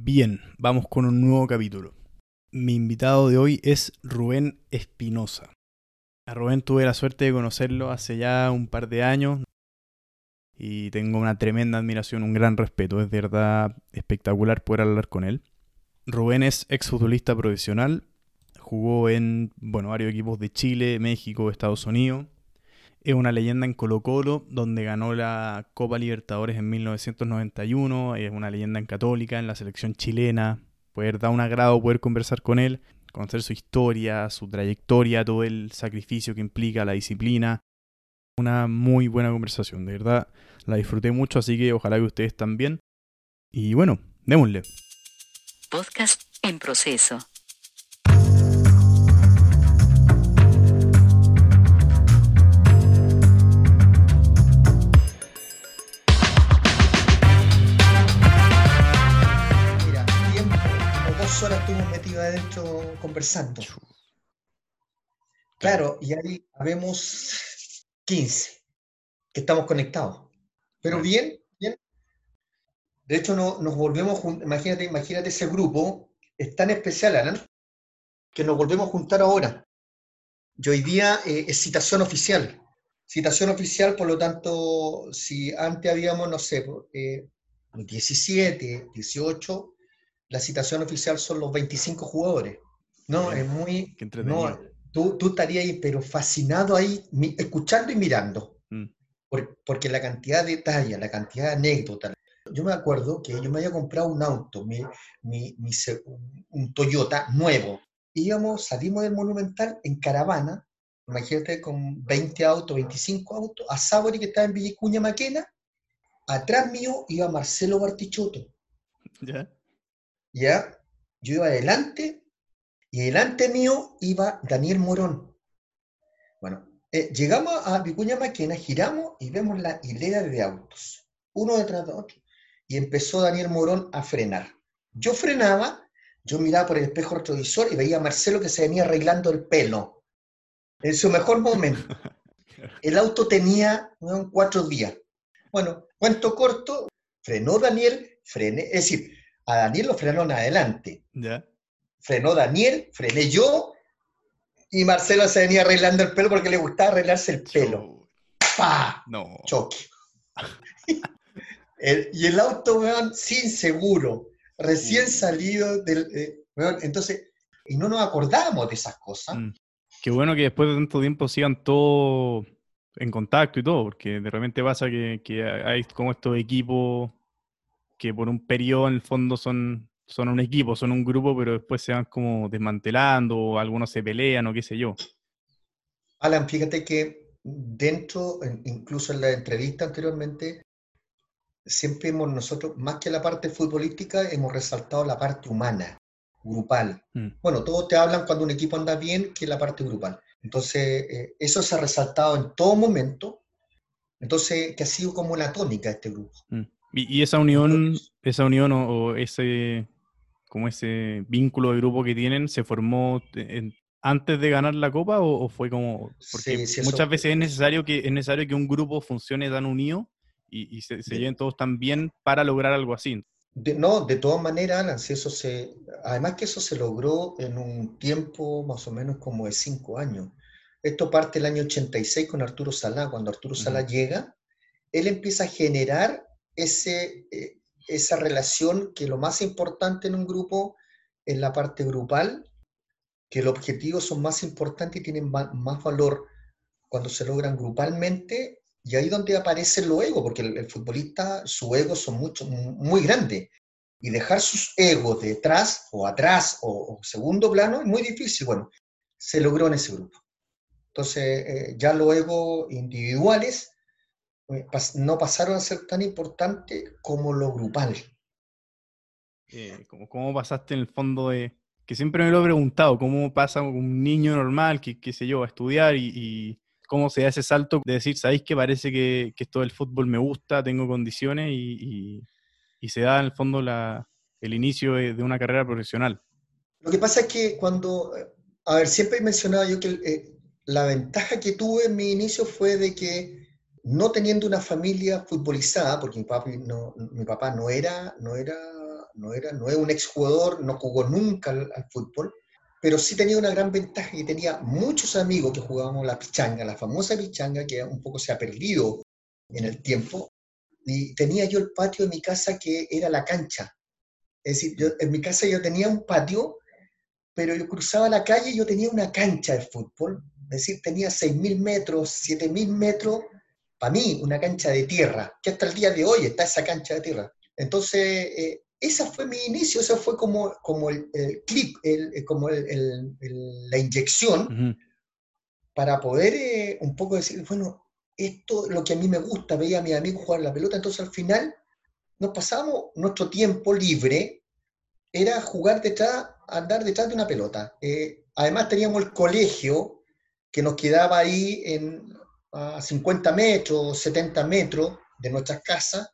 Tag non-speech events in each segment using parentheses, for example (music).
Bien, vamos con un nuevo capítulo. Mi invitado de hoy es Rubén Espinosa. A Rubén tuve la suerte de conocerlo hace ya un par de años y tengo una tremenda admiración, un gran respeto. Es de verdad espectacular poder hablar con él. Rubén es exfutbolista profesional, jugó en bueno, varios equipos de Chile, México, Estados Unidos. Es una leyenda en Colo Colo, donde ganó la Copa Libertadores en 1991. Es una leyenda en Católica, en la selección chilena. Poder dar un agrado poder conversar con él, conocer su historia, su trayectoria, todo el sacrificio que implica la disciplina. Una muy buena conversación, de verdad la disfruté mucho, así que ojalá que ustedes también. Y bueno, démosle. Podcast en proceso. Metidos adentro conversando. Claro, y ahí habemos 15 que estamos conectados. Pero bien, bien. De hecho, no, nos volvemos, imagínate, imagínate ese grupo, es tan especial, Alan, que nos volvemos a juntar ahora. Y hoy día eh, es citación oficial. Citación oficial, por lo tanto, si antes habíamos, no sé, eh, 17, 18, la citación oficial son los 25 jugadores. No, Bien, es muy... qué entretenido. No, tú, tú estarías ahí, pero fascinado ahí, escuchando y mirando Mm. por- porque la cantidad de detalles, la cantidad de anécdotas. Yo me acuerdo que yo me había comprado un auto, mi, mi- mi un Toyota nuevo. Íbamos, salimos del Monumental en caravana, imagínate con 20 autos, 25 autos, a Sabori que estaba en Villicuña Maquena. Atrás mío iba Marcelo Bartichotto, ¿Ya? ¿Ya? Yo iba adelante y delante mío iba Daniel Morón. Bueno, eh, llegamos a Vicuña Maquena, giramos y vemos la hilera de autos, uno detrás de otro. Y empezó Daniel Morón a frenar. Yo frenaba, yo miraba por el espejo retrovisor y veía a Marcelo que se venía arreglando el pelo. En su mejor momento. (laughs) El auto tenía cuatro días. Bueno, cuento corto, frenó Daniel, frené, es decir, a Daniel lo frenaron adelante. Frenó Daniel, frené yo y Marcelo se venía arreglando el pelo porque le gustaba arreglarse el pelo. ¡Pah! No. choque. (laughs) El- y el auto, weón, sin seguro, recién Mm. salido del... eh, weón, entonces, y no nos acordábamos de esas cosas. Mm. Qué bueno que después de tanto tiempo sigan todos en contacto y todo, porque de repente pasa que, que hay como estos equipos que por un periodo en el fondo son, son un equipo, son un grupo, pero después se van como desmantelando, o algunos se pelean o qué sé yo. Alan, fíjate que dentro, en- incluso en la entrevista anteriormente, siempre hemos nosotros, más que la parte futbolística, hemos resaltado la parte humana, grupal. Mm. Bueno, todos te hablan cuando un equipo anda bien, que es la parte grupal. Entonces, eh, eso se ha resaltado en todo momento. Entonces, que ha sido como una tónica este grupo. Mm. Y, y esa unión, esa unión o, o ese como ese vínculo de grupo que tienen, ¿se formó en- antes de ganar la copa o, o fue como porque Sí, sí, eso- muchas veces es necesario que es necesario que un grupo funcione tan unido y, y se, se lleven todos tan bien para lograr algo así. De- no, de todas maneras, Alan, si eso se, además que eso se logró en un tiempo más o menos como de cinco años. Esto parte el año 86 con Arturo Salá. Cuando Arturo Salá Ujú. llega, él empieza a generar ese, eh, esa relación que lo más importante en un grupo es la parte grupal, que los objetivos son más importantes y tienen más valor cuando se logran grupalmente, y ahí donde aparece lo ego, porque el, futbolista, su ego son mucho, muy grandes, y dejar sus egos detrás o atrás o, o segundo plano es muy difícil. Bueno, se logró en ese grupo. Entonces, eh, ya los egos individuales no pasaron a ser tan importantes como lo grupal. Eh, como, ¿Cómo pasaste en el fondo de... Que siempre me lo he preguntado, ¿cómo pasa un niño normal, que, qué sé yo, a estudiar y, y cómo se da ese salto de decir, ¿sabéis que parece que, que esto del fútbol me gusta, tengo condiciones y, y- y se da en el fondo la, el inicio de, de una carrera profesional? Lo que pasa es que cuando, eh, a ver, siempre he mencionado yo que eh, la ventaja que tuve en mi inicio fue de que no teniendo una familia futbolizada, porque mi papá no, mi papá no era, no era no, era, no es un exjugador, no jugó nunca al, al, fútbol, pero sí tenía una gran ventaja que tenía muchos amigos que jugábamos la pichanga, la famosa pichanga que un poco se ha perdido en el tiempo, y tenía yo el patio de mi casa que era la cancha. Es decir, en mi casa yo tenía un patio, pero yo cruzaba la calle y yo tenía una cancha de fútbol, es decir, tenía 6.000 metros, 7.000 metros, para mí, una cancha de tierra, que hasta el día de hoy está esa cancha de tierra. Entonces, eh, ese fue mi inicio, eso fue como, como el, el clip, el, como el, la inyección uh -huh. para poder eh, un poco decir, bueno, esto es lo que a mí me gusta, veía a mis amigos jugar la pelota, entonces al final nos pasábamos nuestro tiempo libre, era jugar detrás, andar detrás de una pelota. Eh, además teníamos el colegio que nos quedaba ahí en, a 50 metros, 70 metros de nuestras casas,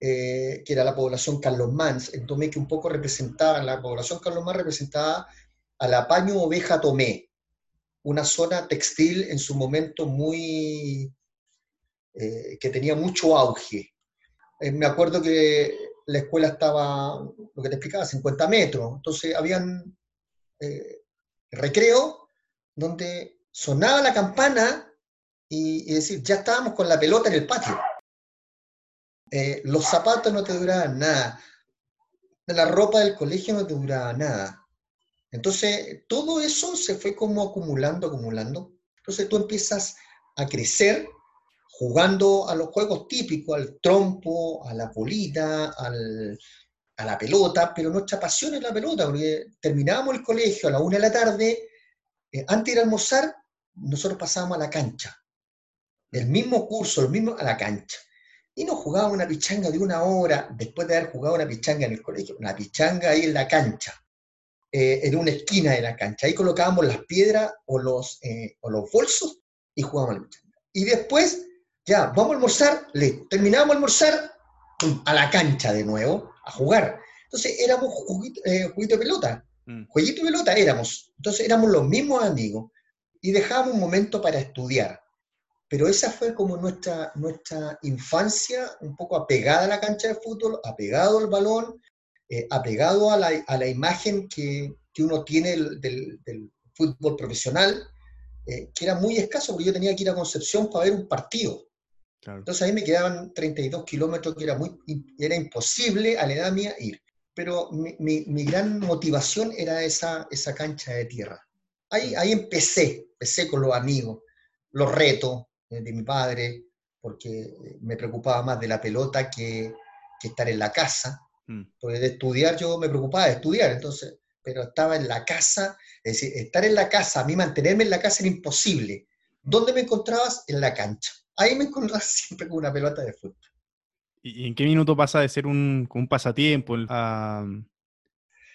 eh, que era la población Carlos Mans, en Tomé, que un poco representaba, la población Carlos Mans representaba a la Paño Oveja Tomé, una zona textil en su momento muy, eh, que tenía mucho auge. Eh, me acuerdo que la escuela estaba, lo que te explicaba, 50 metros, entonces habían recreo donde sonaba la campana y, decir, ya estábamos con la pelota en el patio. Eh, los zapatos no te duraban nada, la ropa del colegio no te duraba nada. Entonces, todo eso se fue como acumulando, acumulando. Entonces tú empiezas a crecer jugando a los juegos típicos, al trompo, a la bolita, al, a la pelota, pero nuestra pasión es la pelota, porque terminábamos el colegio a la una de la tarde, eh, antes de ir a almorzar, nosotros pasábamos a la cancha. El mismo curso, el mismo a la cancha. Y nos jugábamos una pichanga de una hora, después de haber jugado una pichanga en el colegio, una pichanga ahí en la cancha, eh, en una esquina de la cancha. Ahí colocábamos las piedras o los, eh, o los bolsos y jugábamos la pichanga. Y después ya, vamos a almorzar, le terminamos de almorzar, a la cancha de nuevo, a jugar. Entonces éramos juguito, eh, juguito de pelota, mm. jueguito de pelota éramos. Entonces éramos los mismos amigos y dejábamos un momento para estudiar. Pero esa fue como nuestra, nuestra infancia, un poco apegada a la cancha de fútbol, apegado al balón, eh, apegado a la, a la, imagen que, que uno tiene del, del, del fútbol profesional, eh, que era muy escaso, porque yo tenía que ir a Concepción para ver un partido. Claro. Entonces ahí me quedaban 32 kilómetros, que era, muy, era imposible a la edad mía ir. Pero mi, mi, mi gran motivación era esa, esa cancha de tierra. Ahí, ahí empecé, empecé con los amigos, los retos de mi padre, porque me preocupaba más de la pelota que, que estar en la casa. Mm. Porque de estudiar yo me preocupaba de estudiar, entonces, pero estaba en la casa, es decir, estar en la casa, a mí mantenerme en la casa era imposible. ¿Dónde me encontrabas? En la cancha ahí me encontraba (laughs) siempre con una pelota de fútbol. ¿Y en qué minuto pasa de ser un, un pasatiempo a,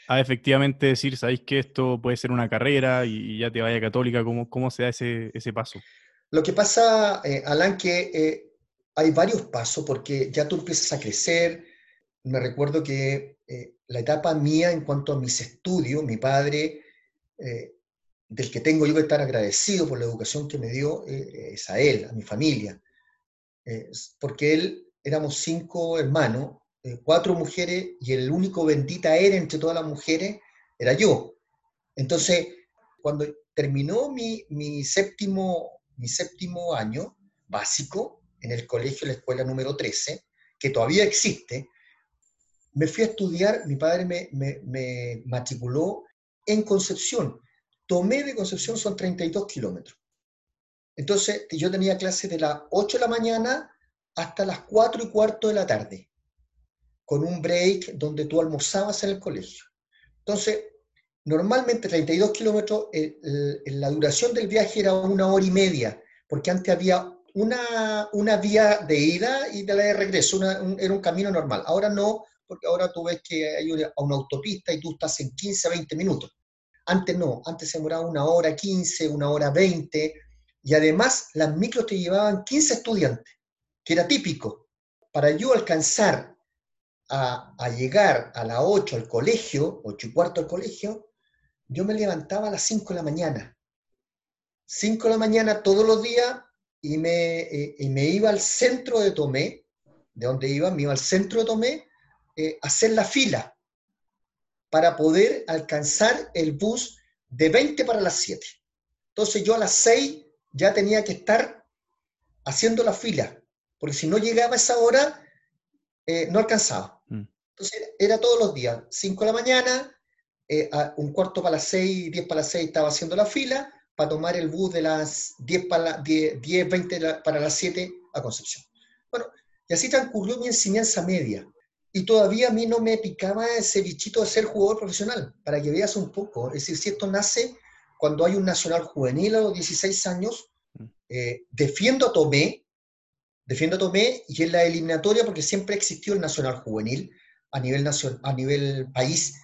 a, efectivamente decir, sabéis que esto puede ser una carrera y, ya te vaya católica? ¿Cómo, cómo se da ese, ese paso? Lo que pasa, eh, Alan, que eh, hay varios pasos porque ya tú empiezas a crecer. Me recuerdo que eh, la etapa mía en cuanto a mis estudios, mi padre eh, del que tengo yo que estar agradecido por la educación que me dio eh, es a él, a mi familia. Eh, porque él, éramos cinco hermanos, cuatro mujeres, y el único bendita era entre todas las mujeres, era yo. Entonces, cuando terminó mi, mi, séptimo, mi séptimo año básico en el colegio, la escuela número 13, que todavía existe, me fui a estudiar, mi padre me, matriculó en Concepción, Tomé de Concepción son 32 kilómetros. Entonces, yo tenía clases de las 8 de la mañana hasta las 4 y cuarto de la tarde, con un break donde tú almorzabas en el colegio. Entonces, normalmente 32 kilómetros, la duración del viaje era una hora y media, porque antes había una, una vía de ida y de la de regreso, un, era un camino normal. Ahora no, porque ahora tú ves que hay una, una autopista y tú estás en 15 a 20 minutos. Antes no, antes se demoraba una hora 15, una hora 20, y además las micros te llevaban 15 estudiantes, que era típico. Para yo alcanzar a, a llegar a las 8 al colegio, 8 y cuarto al colegio, yo me levantaba a las 5 de la mañana. 5 de la mañana todos los días y me, eh, y me iba al centro de Tomé, de donde iba, me iba al centro de Tomé eh, a hacer la fila para poder alcanzar el bus de 20 para las 7. Entonces yo a las 6 ya tenía que estar haciendo la fila, porque si no llegaba a esa hora, eh, no alcanzaba. Mm. Entonces era todos los días, 5 de la mañana, eh, a un cuarto para las 6, 10 para las 6 estaba haciendo la fila para tomar el bus de las 10, para la, 10, 10 20 la- para las 7 a Concepción. Bueno, y así transcurrió mi enseñanza media. Y todavía a mí no me picaba ese bichito de ser jugador profesional, para que veas un poco. Es decir, si esto nace cuando hay un nacional juvenil a los 16 años, Mm. eh, defiendo a Tomé, defiendo a Tomé y en la eliminatoria, porque siempre existió el nacional juvenil a nivel, nacion- a nivel país,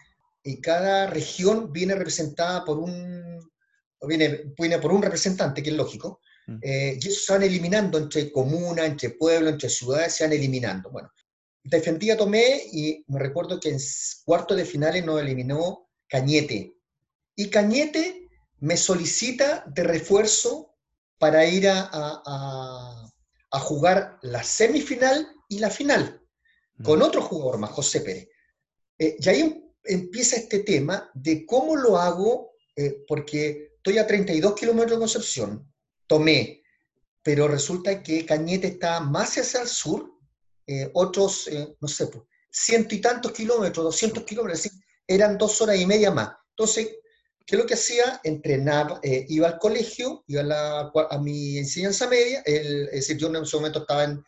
y cada región viene representada por un, viene, viene por un representante, que es lógico, Mm. eh, y eso se van eliminando entre comunas, entre pueblos, entre ciudades, se van eliminando. Bueno, defendí a Tomé y me recuerdo que en cuartos de finales nos eliminó Cañete. Y Cañete me solicita de refuerzo para ir a, a- a- a jugar la semifinal y la final con Mm. otro jugador más, José Pérez. Eh, y ahí empieza este tema de cómo lo hago, eh, porque estoy a 32 kilómetros de Concepción, tomé, pero resulta que Cañete está más hacia el sur, eh, otros, eh, no sé, pues, ciento y tantos kilómetros, 200 kilómetros, es decir, eran dos horas y media más. Entonces, ¿qué es lo que hacía? Entrenaba, eh, iba al colegio, iba a, la a mi enseñanza media, el, es decir, yo en ese momento estaba en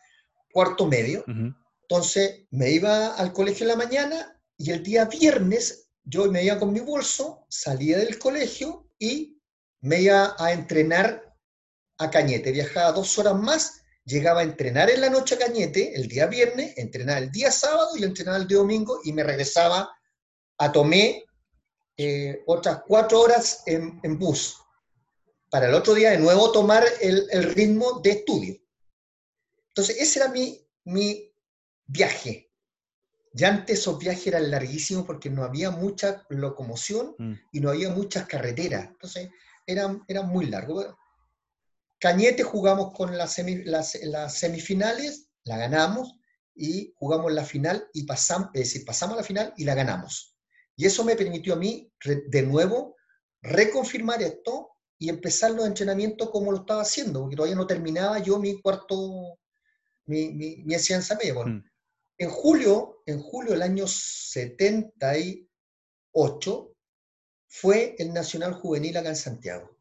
cuarto medio, Ujú. entonces me iba al colegio en la mañana y el día viernes yo me iba con mi bolso, salía del colegio y me iba a entrenar a Cañete. Viajaba dos horas más, llegaba a entrenar en la noche a Cañete el día viernes, entrenaba el día sábado y entrenaba el día domingo y me regresaba a Tomé eh, otras cuatro horas en, bus para el otro día de nuevo tomar el, el ritmo de estudio. Entonces ese era mi, mi viaje. Ya antes esos viajes eran larguísimos porque no había mucha locomoción Mm. y no había muchas carreteras. Entonces eran, eran muy largos. Cañete jugamos con las, semi- las- las semifinales, la ganamos y jugamos la final y pasamos, es decir, pasamos a la final y la ganamos. Y eso me permitió a mí de nuevo reconfirmar esto y empezar los entrenamientos como lo estaba haciendo, porque todavía no terminaba yo mi cuarto, mi, mi, mi enseñanza media. Bueno, Mm. En julio, en julio del año 78, fue el Nacional Juvenil acá en Santiago.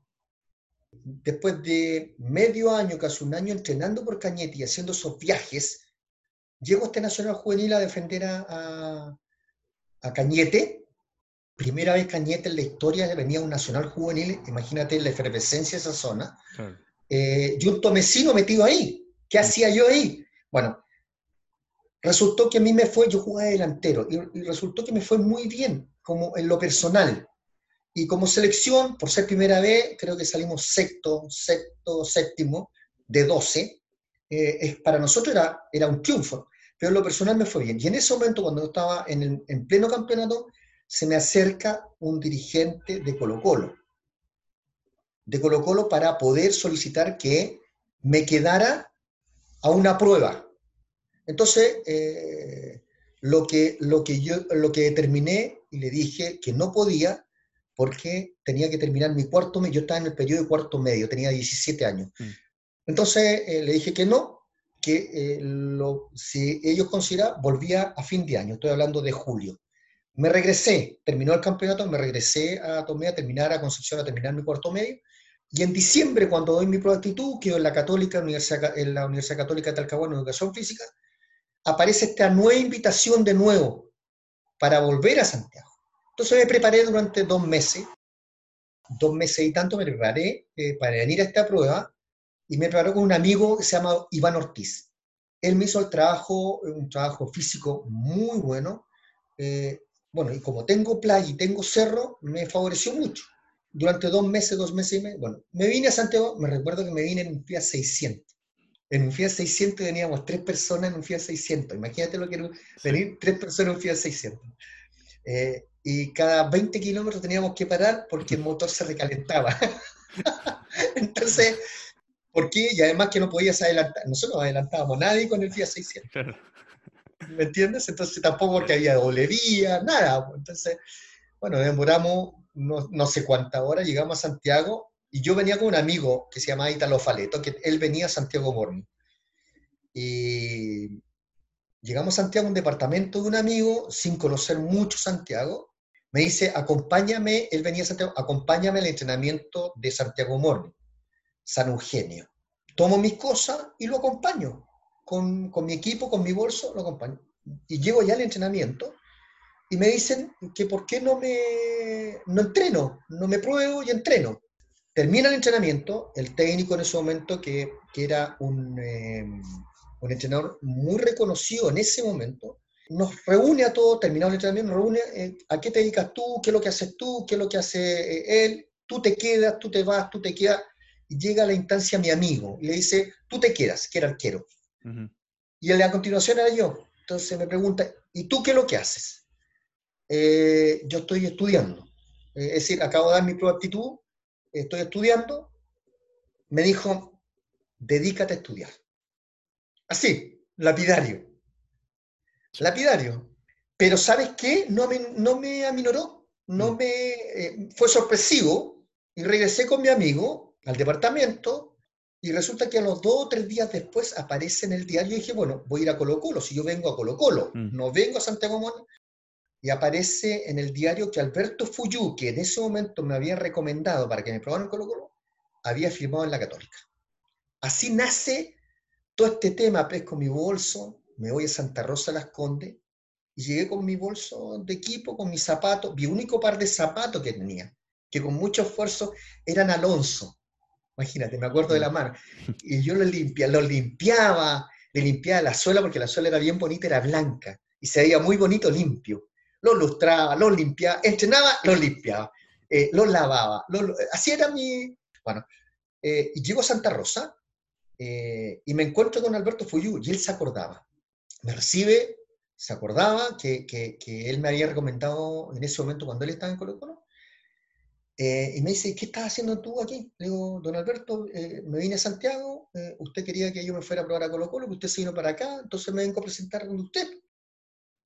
Después de medio año, casi un año entrenando por Cañete y haciendo esos viajes, llego a este Nacional Juvenil a defender a, a, a Cañete. Primera vez Cañete en la historia venía un Nacional Juvenil, imagínate la efervescencia de esa zona Claro. eh, y un tomecino metido ahí. ¿Qué hacía yo ahí? Bueno, resultó que a mí me fue, yo jugaba de delantero, y, resultó que me fue muy bien, como en lo personal. Y como selección, por ser primera vez, creo que salimos sexto, sexto, séptimo, de 12. Eh, es, para nosotros era, era un triunfo, pero en lo personal me fue bien. Y en ese momento, cuando yo estaba en, en pleno campeonato, se me acerca un dirigente de Colo Colo de Colo Colo para poder solicitar que me quedara a una prueba. Entonces, eh, lo, que, lo, que yo, lo que determiné y le dije que no podía porque tenía que terminar mi cuarto medio, yo estaba en el periodo de cuarto medio, tenía 17 años. Mm. Entonces eh, le dije que no, que eh, lo, si ellos consideraban, volvía a fin de año, estoy hablando de julio. Me regresé, terminó el campeonato, me regresé a Tomé a terminar, a Concepción a terminar mi cuarto medio, y en diciembre, cuando doy mi prueba de actitud, quedo en la, Católica, en la Universidad Católica de Talcahuano Educación Física, aparece esta nueva invitación de nuevo para volver a Santiago. Entonces me preparé durante dos meses, dos meses y tanto me preparé eh, para venir a esta prueba y me preparé con un amigo que se llama Iván Ortiz. Él me hizo el trabajo, un trabajo físico muy bueno. Eh, bueno, y como tengo playa y tengo cerro, me favoreció mucho. Durante dos meses, dos meses y medio, bueno, me vine a Santiago, me recuerdo que me vine en un Fiat 600. En un Fiat 600 teníamos tres personas en un Fiat 600. Imagínate lo que era venir tres personas en un Fiat 600. Eh, y cada 20 kilómetros teníamos que parar porque el motor se recalentaba. (laughs) Entonces, ¿por qué? Y además que no podías adelantar. Nosotros no adelantábamos nadie con el Fiat 600. Claro. ¿me entiendes? Entonces tampoco porque había doble vía, nada. Entonces, bueno, demoramos no, no sé cuántas horas, llegamos a Santiago y yo venía con un amigo que se llamaba Italo Faleto, que él venía a Santiago Morning. Y llegamos a Santiago, un departamento de un amigo, sin conocer mucho Santiago. Me dice, acompáñame, él venía a Santiago, acompáñame al entrenamiento de Santiago Morning, San Eugenio. Tomo mis cosas y lo acompaño. Con, con mi equipo, con mi bolso, lo acompaño. Y llego ya al entrenamiento y me dicen que por qué no me no entreno, no me pruebo y entreno. Termina el entrenamiento, el técnico en ese momento, que, que era un, eh, un entrenador muy reconocido en ese momento, nos reúne a todos, terminado el entrenamiento, nos reúne eh, a qué te dedicas tú, qué es lo que haces tú, qué es lo que hace eh, él, tú te quedas, tú te vas, tú te quedas, y llega a la instancia mi amigo y le dice, tú te quedas, que era arquero. Ujú. Y él, a continuación era yo. Entonces me pregunta, ¿y tú qué es lo que haces? Eh, yo estoy estudiando. Eh, es decir, acabo de dar mi prueba de aptitud, estoy estudiando. Me dijo, dedícate a estudiar. Así, lapidario. Lapidario. Pero ¿sabes qué? No me, no me aminoró, no Mm. me... eh, fue sorpresivo y regresé con mi amigo al departamento y resulta que a los dos o tres días después aparece en el diario y dije, bueno, voy a ir a Colo Colo, si yo vengo a Colo Colo, Mm. no vengo a Santiago y aparece en el diario que Alberto Fuyú, que en ese momento me había recomendado para que me probaran Colo Colo, había firmado en la Católica. Así nace todo este tema, pesco mi bolso, me voy a Santa Rosa Las Condes y llegué con mi bolso de equipo, con mis zapatos, mi único par de zapatos que tenía, que con mucho esfuerzo eran Alonso. Imagínate, me acuerdo de la mano. Y yo los, limpia, los limpiaba, le limpiaba la suela porque la suela era bien bonita, era blanca y se veía muy bonito limpio. Los lustraba, los limpiaba, entrenaba, los limpiaba, eh, los lavaba. los- así era mi... Bueno, eh, y llego a Santa Rosa eh, y me encuentro con Alberto Fuyú y él se acordaba. Me recibe, se acordaba que, que- que él me había recomendado en ese momento cuando él estaba en Colo Colo. eh, y me dice, ¿qué estás haciendo tú aquí? Le digo, don Alberto, me vine a Santiago, usted quería que yo me fuera a probar a Colo Colo, que usted se vino para acá, entonces me vengo a presentar con usted.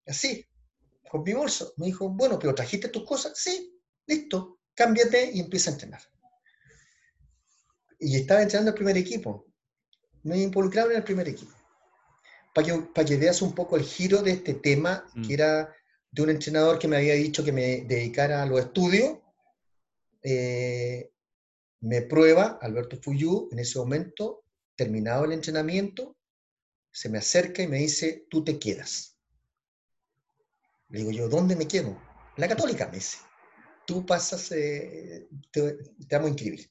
Así, con mi bolso. Me dijo, bueno, pero ¿trajiste tus cosas? Sí, listo, cámbiate y empieza a entrenar. Y estaba entrenando el primer equipo. Me involucraron en el primer equipo. Para que, para que veas un poco el giro de este tema, Mm. que era de un entrenador que me había dicho que me dedicara a los estudios. Eh, me prueba Alberto Fuyú en ese momento, terminado el entrenamiento, se me acerca y me dice, tú te quedas. Le digo yo, ¿dónde me quedo? La católica, me dice. Tú pasas, eh, te, te vamos a inscribir.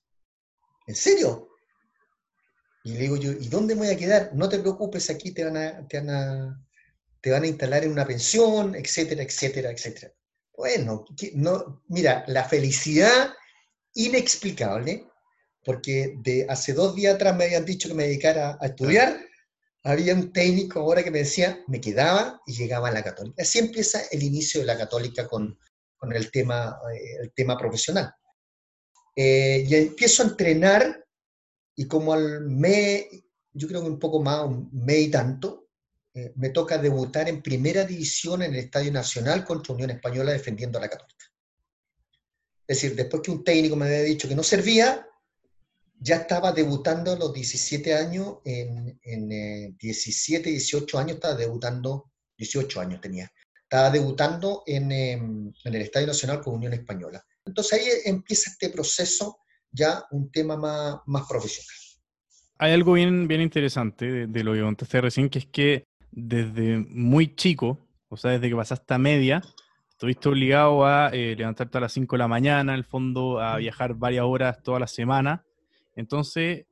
¿En serio? Y le digo yo, ¿y dónde me voy a quedar? No te preocupes, aquí te van a, te van a, te van a instalar en una pensión, etcétera, etcétera, etcétera. Bueno, no, mira, la felicidad inexplicable, porque de hace dos días atrás me habían dicho que me dedicara a estudiar, había un técnico ahora que me decía, me quedaba y llegaba a la católica. Así empieza el inicio de la católica con, con el, tema, eh, el tema profesional. Eh, y empiezo a entrenar y como al mes, yo creo que un poco más, un mes y tanto, eh, me toca debutar en primera división en el Estadio Nacional contra Unión Española defendiendo a la Católica. Es decir, después que un técnico me había dicho que no servía, ya estaba debutando a los 17 años, en, en eh, 17, 18 años estaba debutando, 18 años tenía, estaba debutando en, eh, en el Estadio Nacional con Unión Española. Entonces ahí empieza este proceso, ya un tema más, más profesional. Hay algo bien, bien interesante de, de lo que contaste recién, que es que desde muy chico, o sea, desde que pasaste a media, estuviste obligado a eh, levantarte a las 5 de la mañana, en el fondo, a viajar varias horas toda la semana. Entonces,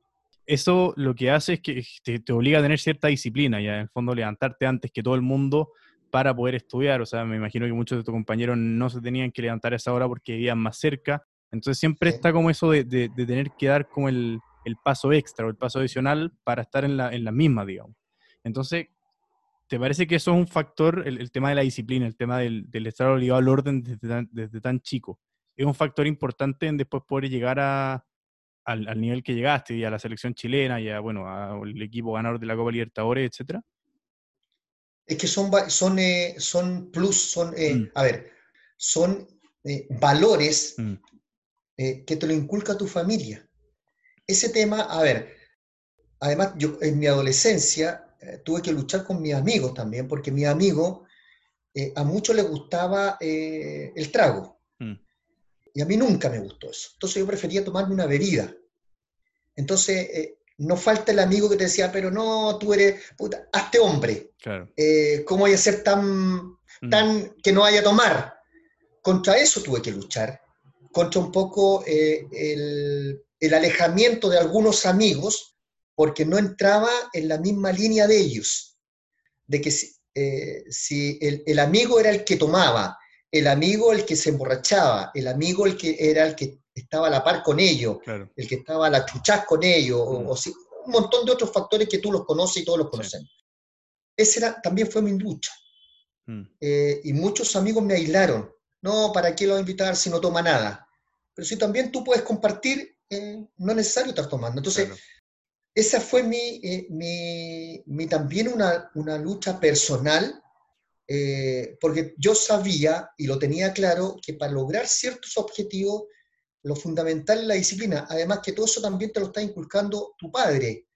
eso lo que hace es que te, te obliga a tener cierta disciplina y en el fondo levantarte antes que todo el mundo para poder estudiar. O sea, me imagino que muchos de tus compañeros no se tenían que levantar a esa hora porque vivían más cerca. Entonces siempre Sí. está como eso de, de- de tener que dar como el, el paso extra o el paso adicional para estar en la, en la misma, digamos. Entonces, ¿te parece que eso es un factor, el, el tema de la disciplina, el tema del, del estar obligado al orden desde tan, desde tan chico? ¿Es un factor importante en después poder llegar a, al, al nivel que llegaste y a la selección chilena y a, bueno, al equipo ganador de la Copa Libertadores, etcétera? Es que son, son, eh, son plus, son, eh, Mm. a ver, son eh, valores Mm, que te lo inculca tu familia. Ese tema, a ver, además yo en mi adolescencia tuve que luchar con mis amigos también, porque mis amigos, a muchos les gustaba el trago, y a mí nunca me gustó eso. Entonces yo prefería tomarme una bebida. Entonces, eh, no falta el amigo que te decía, pero no, tú eres, puta, hazte hombre, claro. eh, ¿cómo vaya a ser tan, Mm, tan que no vaya a tomar? Contra eso tuve que luchar, contra un poco eh, el, el alejamiento de algunos amigos, porque no entraba en la misma línea de ellos, de que si, eh, si el, el amigo era el que tomaba, el amigo el que se emborrachaba, el amigo el que era el que estaba a la par con ellos, claro. el que estaba a la chuchás con ellos, o- Mm. o, si- un montón de otros factores que tú los conoces y todos los Sí. conocemos. Ese era, también fue mi lucha. Mm, Eh, y muchos amigos me aislaron. No, ¿para qué lo voy a invitar si no toma nada? Pero si también tú puedes compartir, eh, no es necesario estar tomando. Entonces, claro. esa fue mi, eh, mi- mi también una, una lucha personal, eh, porque yo sabía y lo tenía claro que para lograr ciertos objetivos, lo fundamental es la disciplina. Además que todo eso también te lo está inculcando tu padre,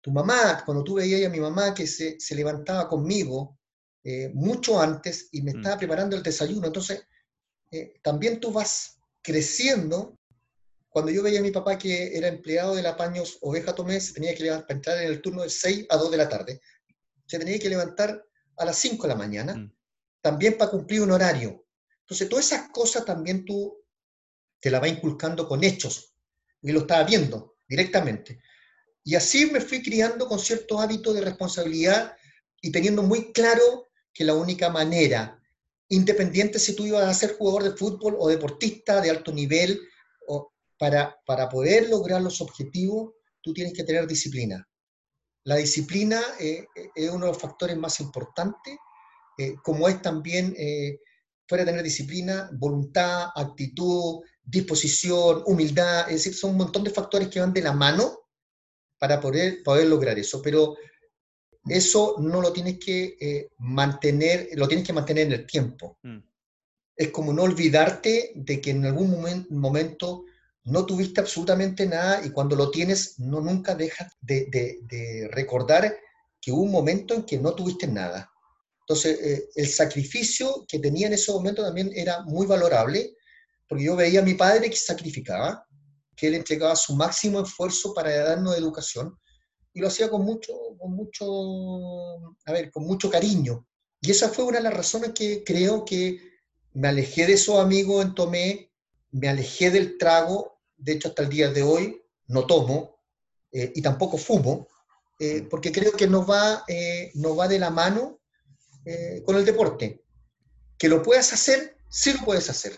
tu mamá. Cuando tú veías a mi mamá que se, se levantaba conmigo eh, mucho antes y me Mm. estaba preparando el desayuno, entonces eh, también tú vas creciendo cuando yo veía a mi papá que era empleado de la Paños Oveja Tomé, se tenía que levantar, para entrar en el turno de 6 a 2 de la tarde. Se tenía que levantar a las 5 de la mañana, Mm. también para cumplir un horario. Entonces, todas esas cosas también tú te las vas inculcando con hechos, y lo estaba viendo directamente. Y así me fui criando con ciertos hábitos de responsabilidad y teniendo muy claro que la única manera, independiente si tú ibas a ser jugador de fútbol o deportista de alto nivel, o para, para poder lograr los objetivos, tú tienes que tener disciplina. La disciplina eh, eh, es uno de los factores más importantes, eh, como es también, eh, fuera de tener disciplina, voluntad, actitud, disposición, humildad, es decir, son un montón de factores que van de la mano para poder, poder lograr eso, pero eso no lo tienes que mantener, lo tienes que mantener en el tiempo. Mm, Es como no olvidarte de que en algún momen- momento no tuviste absolutamente nada y cuando lo tienes no nunca dejas de, recordar que hubo un momento en que no tuviste nada. Entonces, eh, el sacrificio que tenía en ese momento también era muy valorable, porque yo veía a mi padre que sacrificaba, que él entregaba su máximo esfuerzo para darnos educación, y lo hacía con mucho, con mucho, a ver, con mucho cariño. Y esa fue una de las razones que creo que me alejé de esos amigos en Tomé, me alejé del trago, de hecho hasta el día de hoy no tomo eh, y tampoco fumo, eh, porque creo que no va, eh, no va de la mano eh, con el deporte. Que lo puedas hacer, sí lo puedes hacer,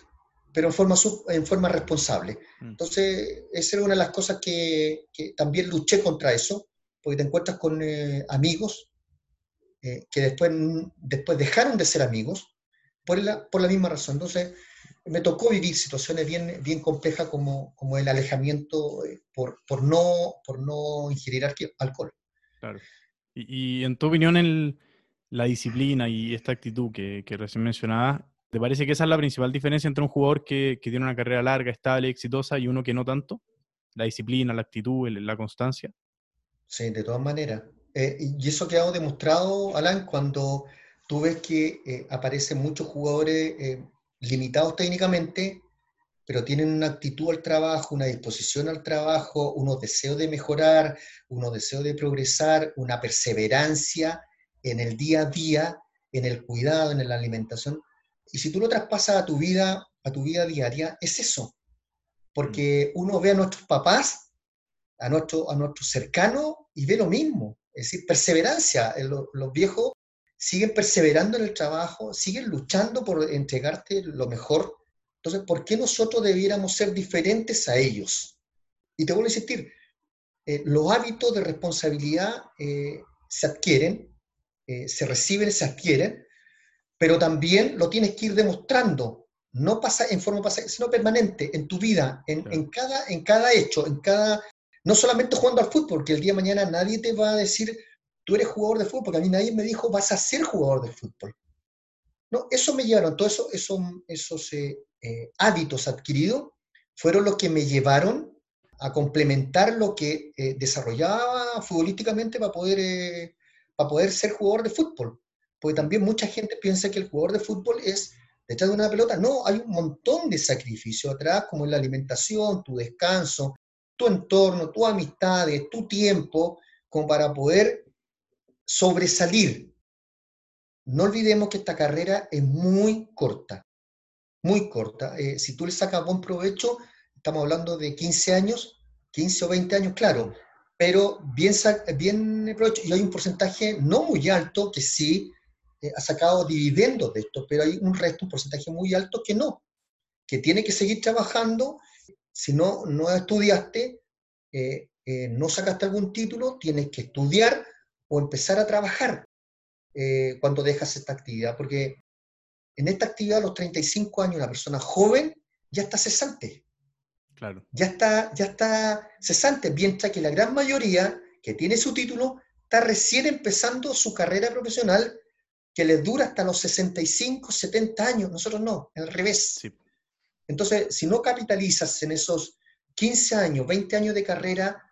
pero en forma, sub- en forma responsable. Mm. Entonces, esa era una de las cosas que, que también luché contra eso, porque te encuentras con amigos que después, después dejaron de ser amigos por la, por la misma razón. Entonces, me tocó vivir situaciones bien, bien complejas como, como el alejamiento eh, por, por, no, por no ingerir alcohol. Claro. Y, y en tu opinión, el- la disciplina y esta actitud que, que recién mencionabas, ¿te parece que esa es la principal diferencia entre un jugador que, que tiene una carrera larga, estable, exitosa y uno que no tanto? La disciplina, la actitud, el- la constancia. Sí, de todas maneras. Eh, y eso quedado demostrado, Alan, cuando tú ves que eh, aparecen muchos jugadores eh, limitados técnicamente, pero tienen una actitud al trabajo, una disposición al trabajo, unos deseos de mejorar, unos deseos de progresar, una perseverancia en el día a día, en el cuidado, en la alimentación. Y si tú lo traspasas a tu vida, a tu vida diaria, es eso. Porque uno ve a nuestros papás, a nuestros a nuestro cercanos y ve lo mismo. Es decir, perseverancia. Eh, lo- Los viejos siguen perseverando en el trabajo, siguen luchando por entregarte lo mejor. Entonces, ¿por qué nosotros debiéramos ser diferentes a ellos? Y te vuelvo a insistir, eh, los hábitos de responsabilidad eh, se adquieren, eh, se reciben, se adquieren, pero también lo tienes que ir demostrando, no pasa en forma pasajera, sino permanente en tu vida, en, en cada, en cada hecho, en cada, no solamente jugando al fútbol, que el día de mañana nadie te va a decir tú eres jugador de fútbol, porque a mí nadie me dijo, vas a ser jugador de fútbol. No, eso me llevaron, todos eso, eso, esos eh, eh, hábitos adquiridos fueron los que me llevaron a complementar lo que eh, desarrollaba futbolísticamente para poder, para poder ser jugador de fútbol. Porque también mucha gente piensa que el jugador de fútbol es detrás de una pelota. No, hay un montón de sacrificios atrás, como la alimentación, tu descanso, tu entorno, tu amistades, tu tiempo, como para poder sobresalir. No olvidemos que esta carrera es muy corta, muy corta. Eh, si tú le sacas buen provecho, estamos hablando de 15 años, 15 o 20 años, claro, pero bien, bien provecho. Y hay un porcentaje no muy alto que sí eh, ha sacado dividendos de esto, pero hay un resto, un porcentaje muy alto que no, que tiene que seguir trabajando. Si no, no estudiaste, eh, no sacaste algún título, tienes que estudiar o empezar a trabajar cuando dejas esta actividad, porque en esta actividad a los 35 años una persona joven ya está cesante. Claro. Ya está, ya está cesante, mientras que la gran mayoría que tiene su título está recién empezando su carrera profesional que les dura hasta los 65, 70 años, nosotros no, al revés. Entonces, si no capitalizas en esos 15 años, 20 años de carrera,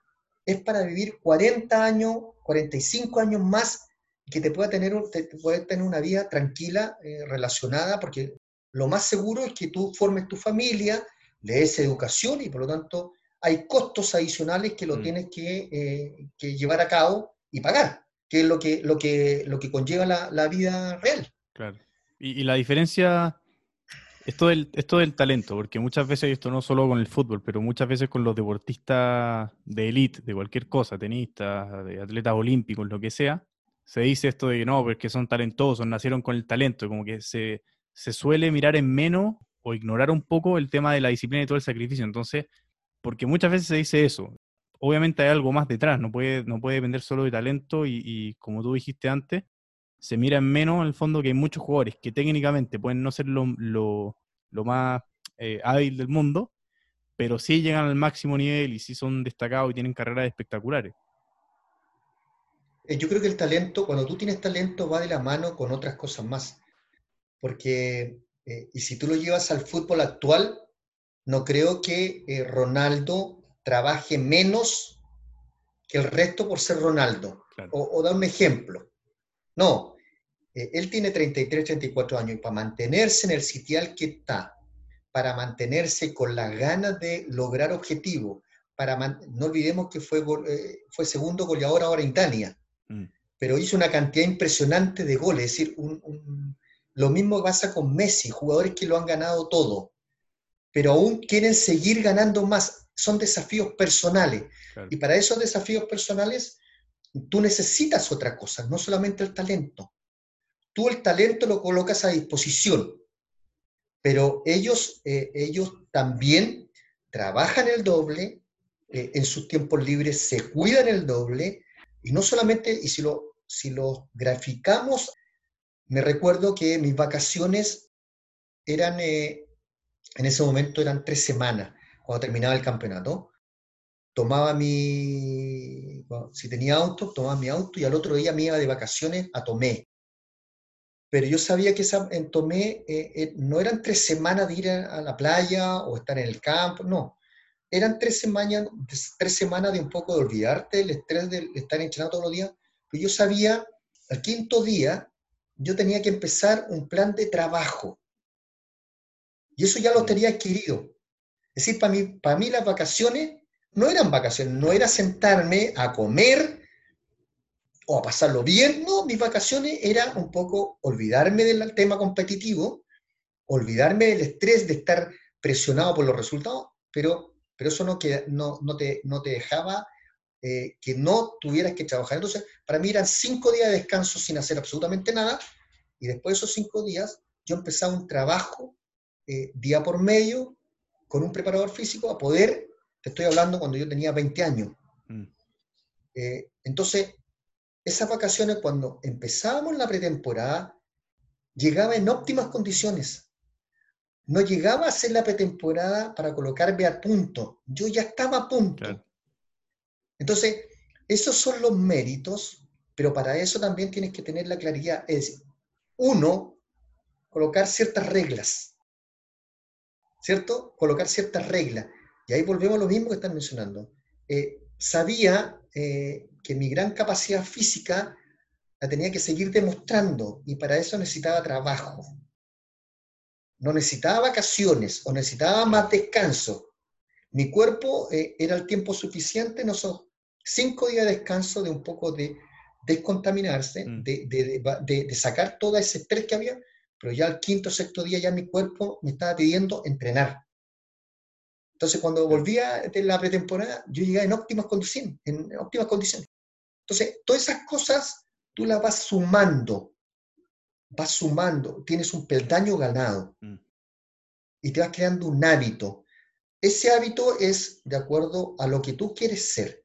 es para vivir 40 años, 45 años más, y que te pueda tener, te, tener una vida tranquila, eh, relacionada, porque lo más seguro es que tú formes tu familia, le des educación y por lo tanto hay costos adicionales que lo mm. tienes que, eh, que llevar a cabo y pagar que es lo que, lo que, lo que conlleva la, vida real. Claro. Y, la diferencia es todo, el, es del talento, porque muchas veces, esto no solo con el fútbol, pero muchas veces con los deportistas de élite, de cualquier cosa, tenistas, de atletas olímpicos, lo que sea, se dice esto de que no, porque son talentosos, nacieron con el talento, como que se, se suele mirar en menos o ignorar un poco el tema de la disciplina y todo el sacrificio. Entonces, porque muchas veces se dice eso, obviamente hay algo más detrás, no puede, no puede depender solo de talento y, como tú dijiste antes, se mira en menos en el fondo que hay muchos jugadores que técnicamente pueden no ser lo, más eh, hábil del mundo, pero sí llegan al máximo nivel y sí son destacados y tienen carreras espectaculares. Eh, yo creo que el talento, cuando tú tienes talento, va de la mano con otras cosas más. Porque, eh, y si tú lo llevas al fútbol actual, no creo que Ronaldo trabaje menos que el resto por ser Ronaldo. O, da un ejemplo. No, eh, él tiene 33, 34 años y para mantenerse en el sitial que está, para mantenerse con las ganas de lograr objetivos, para no olvidemos que fue, eh, fue segundo goleador ahora en Italia, mm. pero hizo una cantidad impresionante de goles, es decir, lo mismo pasa con Messi, jugadores que lo han ganado todo, pero aún quieren seguir ganando más son desafíos personales. Y para esos desafíos personales, tú necesitas otra cosa, no solamente el talento. Tú el talento lo colocas a disposición, pero ellos, eh, ellos también trabajan el doble, eh, en sus tiempos libres se cuidan el doble, y no solamente, y si lo, si lo graficamos, me recuerdo que mis vacaciones eran, eh, en ese momento eran tres semanas cuando terminaba el campeonato, tomaba mi, si tenía auto, tomaba mi auto y al otro día me iba de vacaciones a Tomé. Pero yo sabía que en Tomé eh, eh, no eran tres semanas de ir a, la playa o estar en el campo, no. Eran tres semanas, tres semanas de un poco de olvidarte del estrés de estar entrenando todos los días. Pero yo sabía, al quinto día, yo tenía que empezar un plan de trabajo. Y eso ya lo mm. tenía adquirido. Es decir, para mí, para mí las vacaciones no eran vacaciones, no era sentarme a comer o a pasarlo bien, no, mis vacaciones era un poco olvidarme del tema competitivo, olvidarme del estrés de estar presionado por los resultados, pero, pero eso no, que, no, no, te, no te dejaba eh, que no tuvieras que trabajar. Entonces, para mí eran cinco días de descanso sin hacer absolutamente nada, y después de esos cinco días yo empezaba un trabajo eh, día por medio, con un preparador físico a poder, te estoy hablando cuando yo tenía 20 años. Mm. Eh, entonces, esas vacaciones, cuando empezábamos la pretemporada, llegaba en óptimas condiciones. No llegaba a ser la pretemporada para colocarme a punto. Yo ya estaba a punto. Entonces, esos son los méritos Pero para eso también tienes que tener la claridad. Es uno, colocar ciertas reglas. ¿Cierto? Colocar ciertas reglas. Y ahí volvemos a lo mismo que están mencionando. Eh, sabía eh, que mi gran capacidad física la tenía que seguir demostrando y para eso necesitaba trabajo. No necesitaba vacaciones o necesitaba más descanso. Mi cuerpo eh, era el tiempo suficiente, no son cinco días de descanso de un poco de descontaminarse, Mm. de, de- de- de sacar todo ese estrés que había, pero ya el quinto o sexto día ya mi cuerpo me estaba pidiendo entrenar. Entonces, cuando volvía de la pretemporada, yo llegaba en óptimas condiciones, en óptimas condiciones. Entonces, todas esas cosas tú las vas sumando, vas sumando, tienes un peldaño ganado Mm. y te vas creando un hábito. Ese hábito es de acuerdo a lo que tú quieres ser.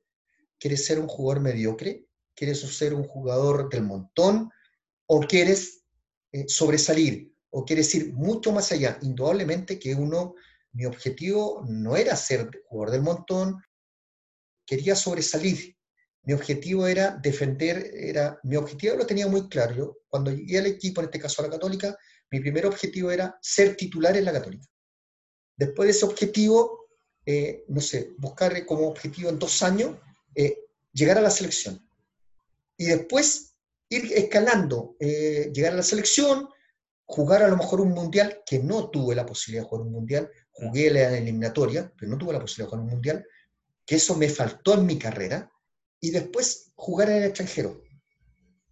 ¿Quieres ser un jugador mediocre? ¿Quieres ser un jugador del montón? ¿O quieres eh, sobresalir? ¿O quieres ir mucho más allá? Indudablemente que uno, mi objetivo no era ser jugador del montón, quería sobresalir. Mi objetivo era defender, era, mi objetivo lo tenía muy claro. Yo, cuando llegué al equipo, en este caso a la Católica, mi primer objetivo era ser titular en la Católica. Después de ese objetivo, eh, no sé, buscar como objetivo en dos años eh, llegar a la selección. Y después ir escalando, eh, llegar a la selección, jugar a lo mejor un mundial, que no tuve la posibilidad de jugar un mundial, jugué la eliminatoria, pero no tuve la posibilidad de jugar un mundial, que eso me faltó en mi carrera, y después jugar en el extranjero.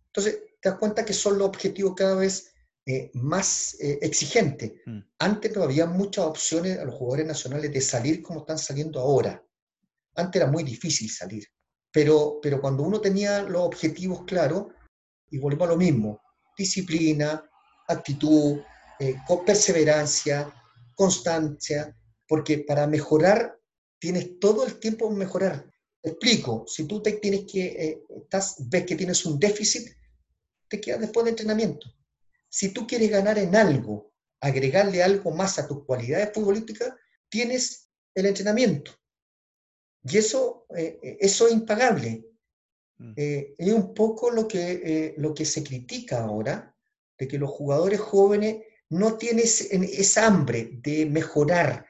Entonces, te das cuenta que son los objetivos cada vez eh, más eh, exigentes. Mm. Antes no había muchas opciones a los jugadores nacionales de salir como están saliendo ahora. Antes era muy difícil salir. Pero, pero cuando uno tenía los objetivos claros, y volvemos a lo mismo, disciplina, actitud, eh, perseverancia, constancia, porque para mejorar tienes todo el tiempo mejorar. Te explico, si tú te tienes que, eh, estás, ves que tienes un déficit, te quedas después de entrenamiento. Si tú quieres ganar en algo, agregarle algo más a tus cualidades futbolísticas, tienes el entrenamiento. Y eso, eh, eso es impagable. Mm. Eh, es un poco lo que, eh, lo que se critica ahora, de que los jugadores jóvenes no en- esa hambre de mejorar,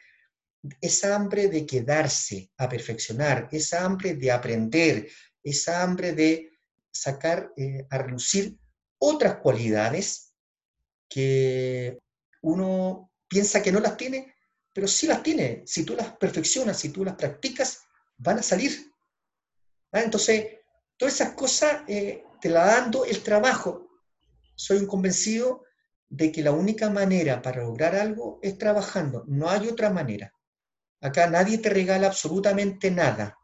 esa hambre de quedarse a perfeccionar, esa hambre de aprender, esa hambre de sacar eh, a relucir otras cualidades que uno piensa que no las tiene, pero sí las tiene. Si tú las perfeccionas, si tú las practicas, van a salir. ¿Ah? Entonces, todas esas cosas eh, te las dando el trabajo. Soy un convencido de que la única manera para lograr algo es trabajando. No hay otra manera. Acá nadie te regala absolutamente nada.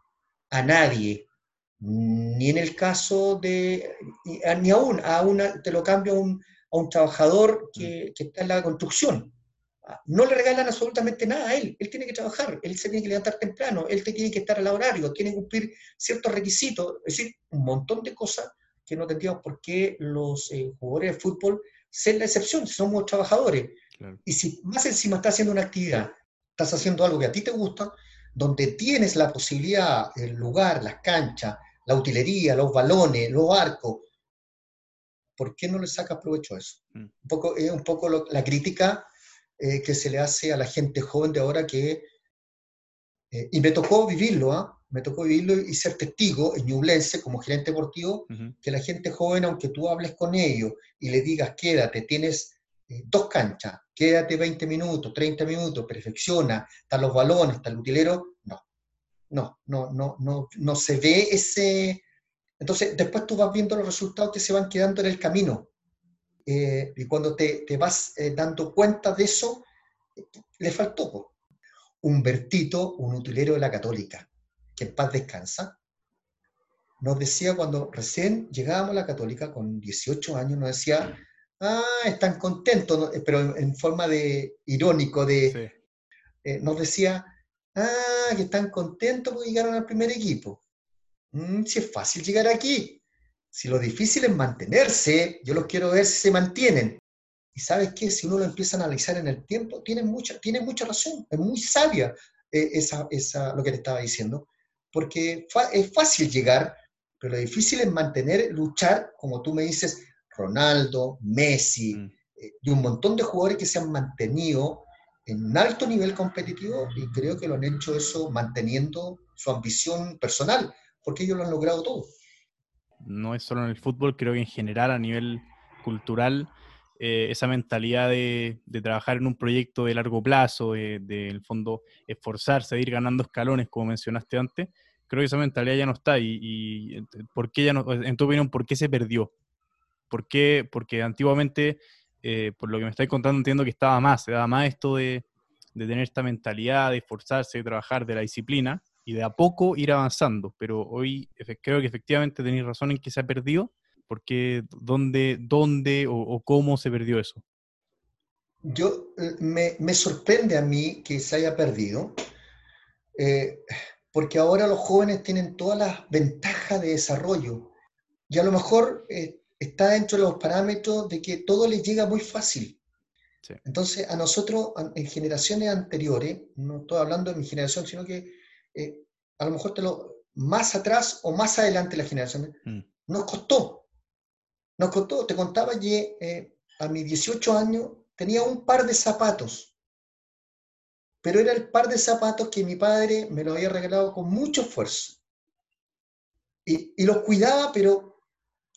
A nadie. Ni en el caso de, ni aún, a una, te lo cambio a un, a un trabajador que, que está en la construcción. Ah, No le regalan absolutamente nada a él. Él tiene que trabajar, él se tiene que levantar temprano, él te tiene que estar al horario, tiene que cumplir ciertos requisitos. Es decir, un montón de cosas que no tendríamos por qué los eh, jugadores de fútbol ser la excepción, somos trabajadores. Claro. Y si más encima estás haciendo una actividad, estás haciendo algo que a ti te gusta, donde tienes la posibilidad, el lugar, las canchas, la utilería, los balones, los arcos, ¿por qué no le sacas provecho a eso? Mm. Un poco, es un poco lo- la crítica eh, que se le hace a la gente joven de ahora que... eh, y me tocó vivirlo, ¿ah? Me tocó vivirlo y ser testigo en Ñublense como gerente deportivo que la gente joven, aunque tú hables con ellos y le digas, quédate, tienes eh, dos canchas, quédate 20 minutos, 30 minutos, perfecciona, están los balones, está el utilero, no, no, no, no, no, no se ve ese... Entonces, después tú vas viendo los resultados que se van quedando en el camino. Eh, y cuando te, te vas eh, dando cuenta de eso, le faltó. Humbertito, un utilero de la Católica, que en paz descansa, nos decía cuando recién llegábamos a la Católica con 18 años, nos decía, ah, están contentos, pero en, en forma de irónico, de, Sí. eh, nos decía, ah, que están contentos porque llegaron al primer equipo. Mm, si es fácil llegar aquí, si lo difícil es mantenerse, yo los quiero ver si se mantienen. Y sabes qué, si uno lo empieza a analizar en el tiempo, tiene mucha, tiene mucha razón, es muy sabia eh, esa, esa, lo que te estaba diciendo, porque es fácil llegar, pero lo difícil es mantener, luchar, como tú me dices, Ronaldo, Messi, Mm. eh, y un montón de jugadores que se han mantenido en un alto nivel competitivo y creo que lo han hecho eso manteniendo su ambición personal, porque ellos lo han logrado todo. no es solo en el fútbol, creo que en general a nivel cultural, eh, esa mentalidad de, de trabajar en un proyecto de largo plazo, de, de, en el fondo esforzarse, de ir ganando escalones, como mencionaste antes, creo que esa mentalidad ya no está. Y, ¿por qué ya no, en tu opinión, por qué se perdió? ¿Por qué? Porque antiguamente, eh, por lo que me estáis contando, entiendo que estaba más, se daba más esto de, de tener esta mentalidad, de esforzarse, de trabajar, de la disciplina y de a poco ir avanzando. Pero hoy creo que efectivamente tenéis razón en que se ha perdido, porque ¿dónde, dónde o, cómo se perdió eso? Yo, me, me, sorprende a mí que se haya perdido, eh, porque ahora los jóvenes tienen todas las ventajas de desarrollo y a lo mejor eh, está dentro de los parámetros de que todo les llega muy fácil. Sí. Entonces, a nosotros, en generaciones anteriores, no estoy hablando de mi generación, sino que eh, a lo mejor te lo, más atrás o más adelante la generación, mm. nos costó. Nos costó. Te contaba que eh, a mis 18 años tenía un par de zapatos, pero era el par de zapatos que mi padre me lo había regalado con mucho esfuerzo. Y, y los cuidaba, pero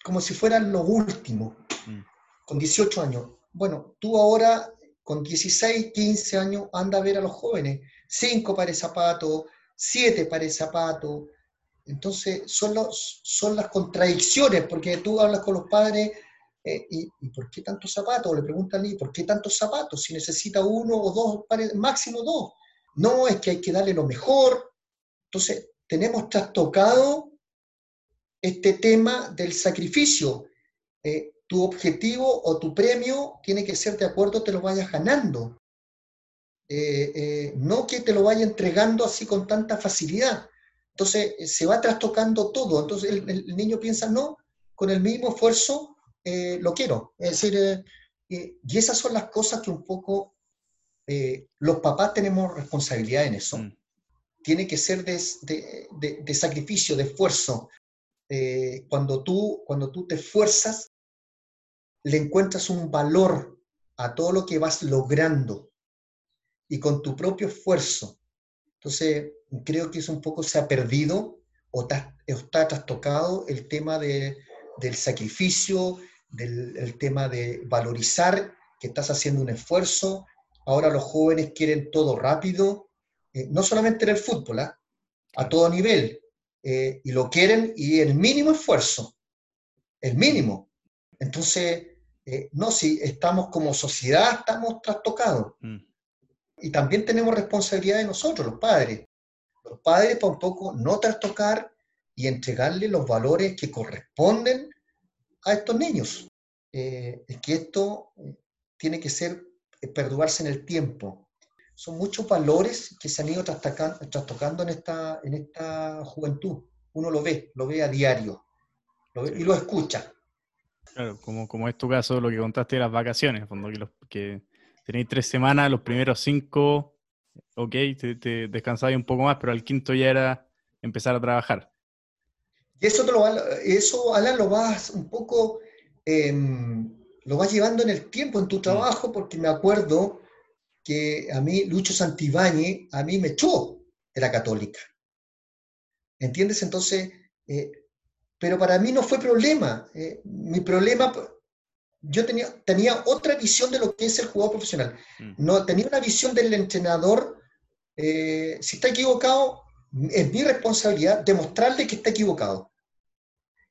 como si fueran lo último, mm. con 18 años. Bueno, tú ahora con 16, 15 años anda a ver a los jóvenes, cinco pares de zapatos, siete pares de zapatos. Entonces, son, los, son las contradicciones, porque tú hablas con los padres eh, y, y, ¿por qué tantos zapatos? Le preguntan, ¿y por qué tantos zapatos? Si necesita uno o dos pares, máximo dos. No, es que hay que darle lo mejor. Entonces, tenemos trastocado este tema del sacrificio. Eh, tu objetivo o tu premio tiene que ser de acuerdo te lo vayas ganando. Eh, eh, no que te lo vaya entregando así con tanta facilidad. Entonces eh, se va trastocando todo. Entonces el, el, niño piensa, no, con el mismo esfuerzo eh, lo quiero. Es decir, y esas son las cosas que un poco los papás tenemos responsabilidad en eso. Mm. Tiene que ser de, de, de, de sacrificio, de esfuerzo. cuando, tú, cuando tú te esfuerzas, le encuentras un valor a todo lo que vas logrando y con tu propio esfuerzo. Entonces, creo que eso un poco se ha perdido o está, está trastocado el tema de, del sacrificio, del el tema de valorizar que estás haciendo un esfuerzo. Ahora los jóvenes quieren todo rápido, eh, no solamente en el fútbol, ¿eh? a todo nivel, eh, y lo quieren y el mínimo esfuerzo, el mínimo. Entonces, eh, no, si estamos como sociedad, estamos trastocados. Mm. Y también tenemos responsabilidad de nosotros, los padres. Los padres, para un poco, no trastocar y entregarle los valores que corresponden a estos niños. Eh, es que esto tiene que ser, eh, perduarse en el tiempo. Son muchos valores que se han ido trastocando en esta, en esta juventud. Uno lo ve, lo ve a diario lo ve, y lo escucha. Claro, como, como es tu caso, lo que contaste de las vacaciones, en fondo, que, los, que tenéis tres semanas, los primeros cinco, ok, te, te descansabas un poco más, pero al quinto ya era empezar a trabajar. Y eso, te lo, eso Alan, lo vas un poco, eh, lo vas llevando en el tiempo, en tu trabajo, porque me acuerdo que a mí, Lucho Santibáñez, a mí me echó de la católica. ¿Entiendes? Entonces, eh, pero para mí no fue problema. Eh, mi problema, yo tenía, tenía otra visión de lo que es el jugador profesional. Mm. No, tenía una visión del entrenador, eh, si está equivocado, es mi responsabilidad demostrarle que está equivocado.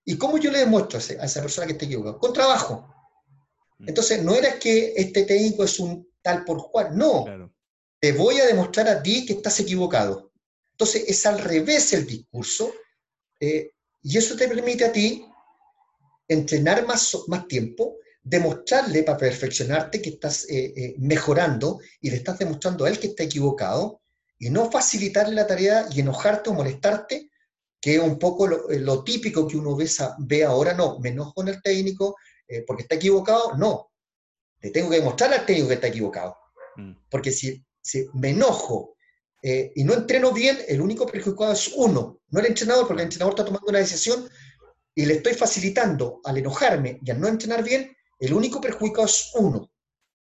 ¿Y cómo yo le demuestro a, esa persona que está equivocado? Con trabajo. Mm. Entonces, no era que este técnico es un tal por cual, no. Claro. Te voy a demostrar a ti que estás equivocado. Entonces, es al revés el discurso. Eh, y eso te permite a ti entrenar más, más tiempo, demostrarle para perfeccionarte que estás eh, eh, mejorando y le estás demostrando a él que está equivocado y no facilitarle la tarea y enojarte o molestarte, que es un poco lo, eh, lo típico que uno ve, ve, ahora, no, me enojo con el técnico eh, porque está equivocado, no, le tengo que demostrar al técnico que está equivocado, mm. porque si, si me enojo eh, y no entreno bien, el único perjudicado es uno, no el entrenador, porque el entrenador está tomando una decisión y le estoy facilitando al enojarme y al no entrenar bien, el único perjudicado es uno.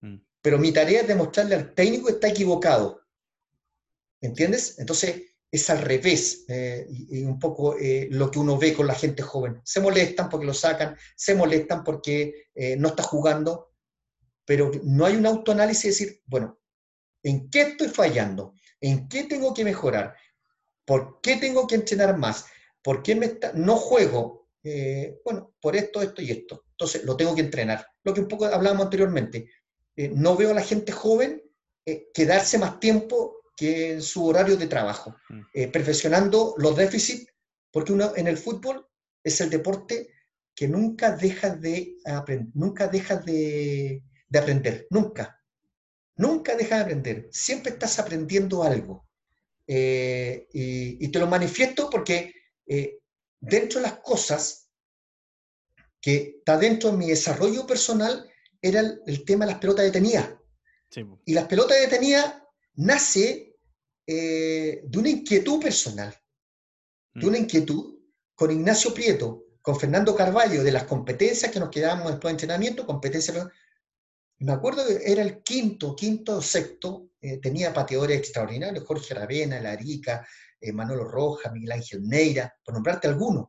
Mm. Pero mi tarea es demostrarle al técnico que está equivocado. ¿Entiendes? Entonces, es al revés, eh, y, un poco eh, lo que uno ve con la gente joven. Se molestan porque lo sacan, se molestan porque eh, no está jugando, pero no hay un autoanálisis de decir, bueno, ¿en qué estoy fallando? ¿En qué tengo que mejorar? ¿Por qué tengo que entrenar más? ¿Por qué me está- no juego? Bueno, por esto, esto y esto. Entonces, lo tengo que entrenar. Lo que un poco hablábamos anteriormente. No veo a la gente joven quedarse más tiempo que en su horario de trabajo, Mm. eh, perfeccionando los déficits, porque uno en el fútbol es el deporte que nunca deja de aprender, nunca deja de, de aprender, nunca. Nunca deja de aprender. Siempre estás aprendiendo algo. Eh, y, y te lo manifiesto porque eh, dentro de las cosas que está dentro de mi desarrollo personal era el, el tema de las pelotas detenidas. Sí. Y las pelotas detenidas nace eh, de una inquietud personal, de Mm. una inquietud con Ignacio Prieto, con Fernando Carballo, de las competencias que nos quedábamos después de entrenamiento, competencias. Me acuerdo que era el quinto, quinto o sexto, eh, tenía pateadores extraordinarios, Jorge Ravena, Larica, eh, Manolo Rojas, Miguel Ángel Neira, por nombrarte algunos.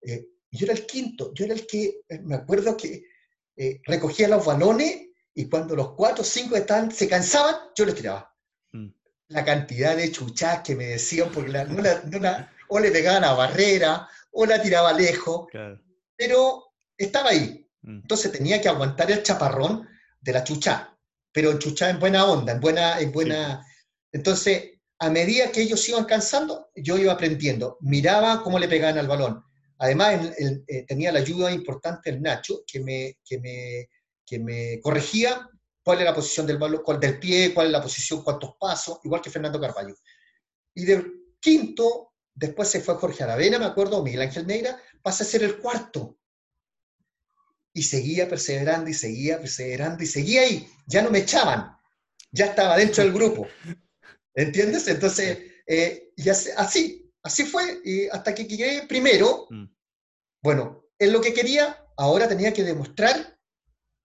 Eh, yo era el quinto, yo era el que, me acuerdo que recogía los balones y cuando los cuatro o cinco estaban, se cansaban, yo les tiraba. La cantidad de chuchas que me decían, porque la- no la- no la- o le pegaban a barrera, o la tiraba lejos, Claro. pero estaba ahí. Mm. Entonces tenía que aguantar el chaparrón de la chuchá, pero en chuchá en buena onda, en buena, en buena. Entonces, a medida que ellos iban cansando, yo iba aprendiendo. Miraba cómo le pegaban al balón. Además, el- el- eh, tenía la ayuda importante el Nacho, que me, que me, que me corregía cuál era la posición del balón, cuál del pie, cuál es la posición, cuántos pasos, igual que Fernando Carballo. Y del quinto, después se fue Jorge Aravena, me acuerdo, Miguel Ángel Neira, pasa a ser el cuarto. Y seguía perseverando y seguía perseverando y seguía ahí. Ya no me echaban, ya estaba dentro del grupo. ¿Entiendes? Entonces, eh, y así, así, fue, y hasta que llegué primero, Mm. bueno, es lo que quería, ahora tenía que demostrar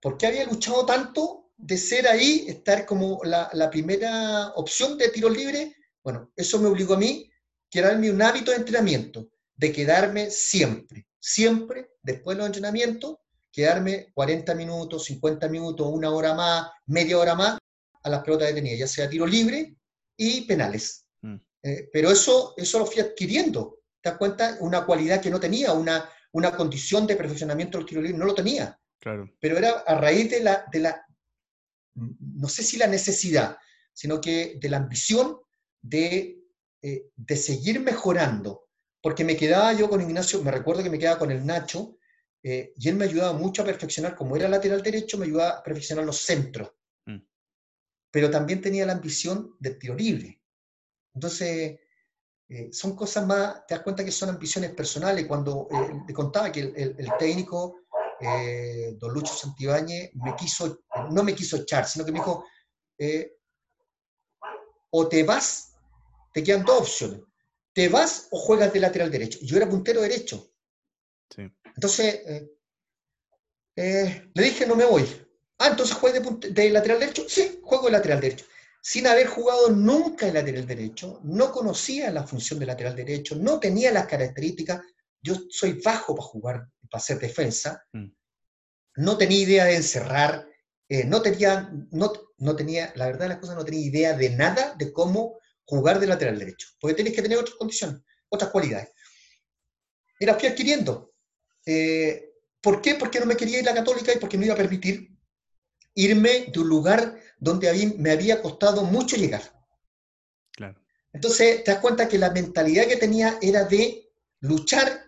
por qué había luchado tanto de ser ahí, estar como la, la primera opción de tiro libre. Bueno, eso me obligó a mí a crearme un hábito de entrenamiento, de quedarme siempre, siempre, después de los entrenamientos, quedarme 40 minutos, 50 minutos, una hora más, media hora más a las pelotas detenidas, ya sea tiro libre y penales. Mm. Eh, pero eso, eso lo fui adquiriendo. ¿Te das cuenta? Una cualidad que no tenía, una, una condición de perfeccionamiento del tiro libre, no lo tenía. Claro. Pero era a raíz de la, de la, no sé si la necesidad, sino que de la ambición de, eh, de seguir mejorando. Porque me quedaba yo con Ignacio, me recuerdo que me quedaba con el Nacho, eh, y él me ayudaba mucho a perfeccionar, como era lateral derecho, me ayudaba a perfeccionar los centros. Mm. Pero también tenía la ambición del tiro libre. Entonces, eh, son cosas más, te das cuenta que son ambiciones personales. Cuando eh, te contaba que el, el- el técnico, eh, don Lucho Santibáñez, me quiso, no me quiso echar, sino que me dijo, eh, o te vas, te quedan dos opciones, te vas o juegas de lateral derecho. Yo era puntero derecho. Sí. Entonces, eh, le dije, no me voy. Ah, entonces juegas de, lateral derecho. Sí, juego de lateral derecho. Sin haber jugado nunca de lateral derecho, no conocía la función de lateral derecho, no tenía las características. Yo soy bajo para jugar, para hacer defensa. Mm. No tenía idea de encerrar, eh, no, tenía, no, no tenía, la verdad de las cosas, no tenía idea de nada de cómo jugar de lateral derecho, porque tenés que tener otras condiciones, otras cualidades. Y las fui adquiriendo. Eh, ¿Por qué? Porque no me quería ir a la católica y porque no iba a permitir irme de un lugar donde habí- me había costado mucho llegar. Claro. Entonces, te das cuenta que la mentalidad que tenía era de luchar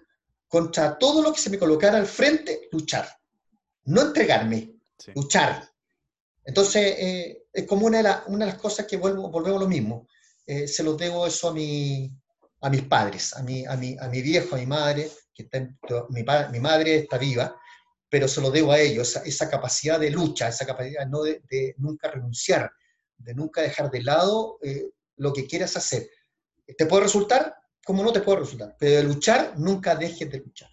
contra todo lo que se me colocara al frente, luchar. No entregarme, Sí. luchar. Entonces, eh, es como una de, la- una de las cosas que vuelvo, volvemos a lo mismo. Eh, se los debo eso a, mi, a mis padres, a mi, a, mi, a mi viejo, a mi madre, que está mi, mi madre está viva, pero se lo debo a ellos, esa, esa capacidad de lucha, esa capacidad no de, de nunca renunciar, de nunca dejar de lado eh, lo que quieras hacer. ¿Te puede resultar? Como no te puede resultar, pero de luchar, nunca dejes de luchar.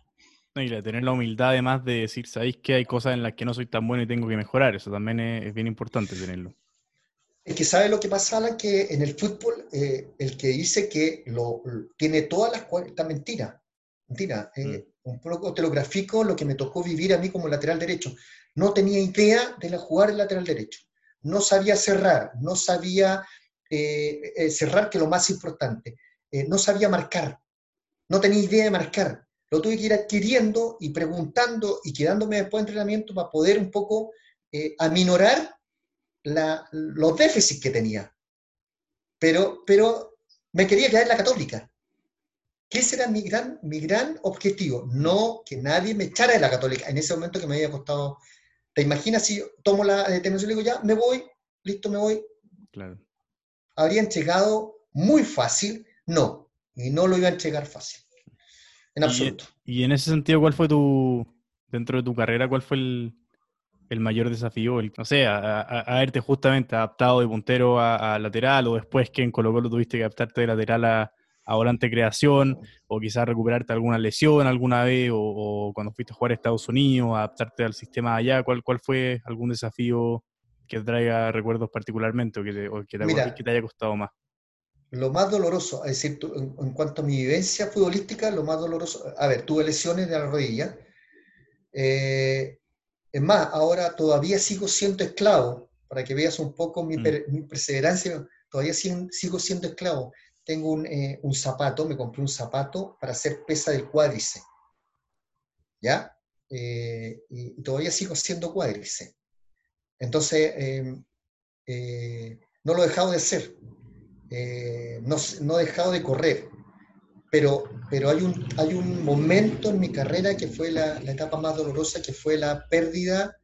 No, y la- tener la humildad además de decir, sabéis que hay cosas en las que no soy tan bueno y tengo que mejorar. Eso también es, es bien importante tenerlo. Es que sabe lo que pasa, Alan, que en el fútbol eh, el que dice que lo, tiene todas las cualidades, mentira, mentira. eh, Un poco te lo grafico lo que me tocó vivir a mí como lateral derecho. No tenía idea de la jugar el lateral derecho. No sabía cerrar, no sabía eh, cerrar, que lo más importante. Eh, no sabía marcar, no tenía idea de marcar. Lo tuve que ir adquiriendo y preguntando y quedándome después de entrenamiento para poder un poco eh, aminorar la- los déficits que tenía. Pero, pero me quería quedar en la católica. Que ese era mi gran, mi gran objetivo. No que nadie me echara de la católica en ese momento que me había costado. ¿Te imaginas si yo tomo la determinación y digo, ya, me voy, listo, me voy? Claro. ¿Habría entregado muy fácil? No. Y no lo iba a entregar fácil. En absoluto. Y en ese sentido, ¿cuál fue tu, dentro de tu carrera, cuál fue el, el mayor desafío? El, no sé, a, haberte justamente adaptado de puntero a, a lateral o después que en Colo Colo tuviste que adaptarte de lateral a, a volante creación o quizás recuperarte alguna lesión alguna vez o, o cuando fuiste a jugar a Estados Unidos, adaptarte al sistema allá. ¿Cuál, cuál fue algún desafío que te traiga recuerdos particularmente o que te, o que te, Mira. acordés que te haya costado más? Lo más doloroso, es decir, en, en cuanto a mi vivencia futbolística, lo más doloroso, a ver, tuve lesiones de la rodilla. eh, es más, ahora todavía sigo siendo esclavo, para que veas un poco mi, Mm. per- mi perseverancia, todavía sigo, sigo siendo esclavo. Tengo un, eh, un zapato, me compré un zapato para hacer pesa del cuádriceps. ¿Ya? Eh, y, y todavía sigo haciendo cuádriceps. Entonces, eh, eh, no lo he dejado de hacer. Eh, no, he dejado de correr, pero, pero hay, un, hay un momento en mi carrera que fue la, la etapa más dolorosa, que fue la pérdida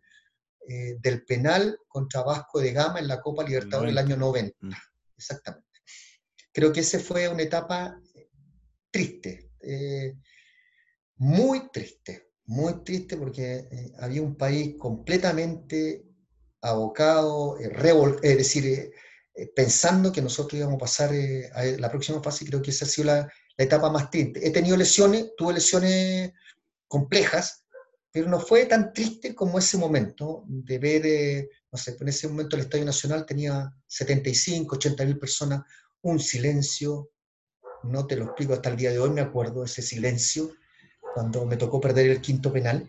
eh, del penal contra Vasco de Gama en la Copa Libertadores del año 90. Mm. Exactamente. Creo que esa fue una etapa triste, eh, muy triste, muy triste porque había un país completamente abocado, revol- es decir, eh, eh, pensando que nosotros íbamos a pasar eh, a la próxima fase, creo que esa ha sido la, la etapa más triste. He tenido lesiones, tuve lesiones complejas, pero no fue tan triste como ese momento de ver, eh, no sé, en ese momento el Estadio Nacional tenía 75, 80 mil personas, un silencio, no te lo explico hasta el día de hoy, me acuerdo ese silencio cuando me tocó perder el quinto penal.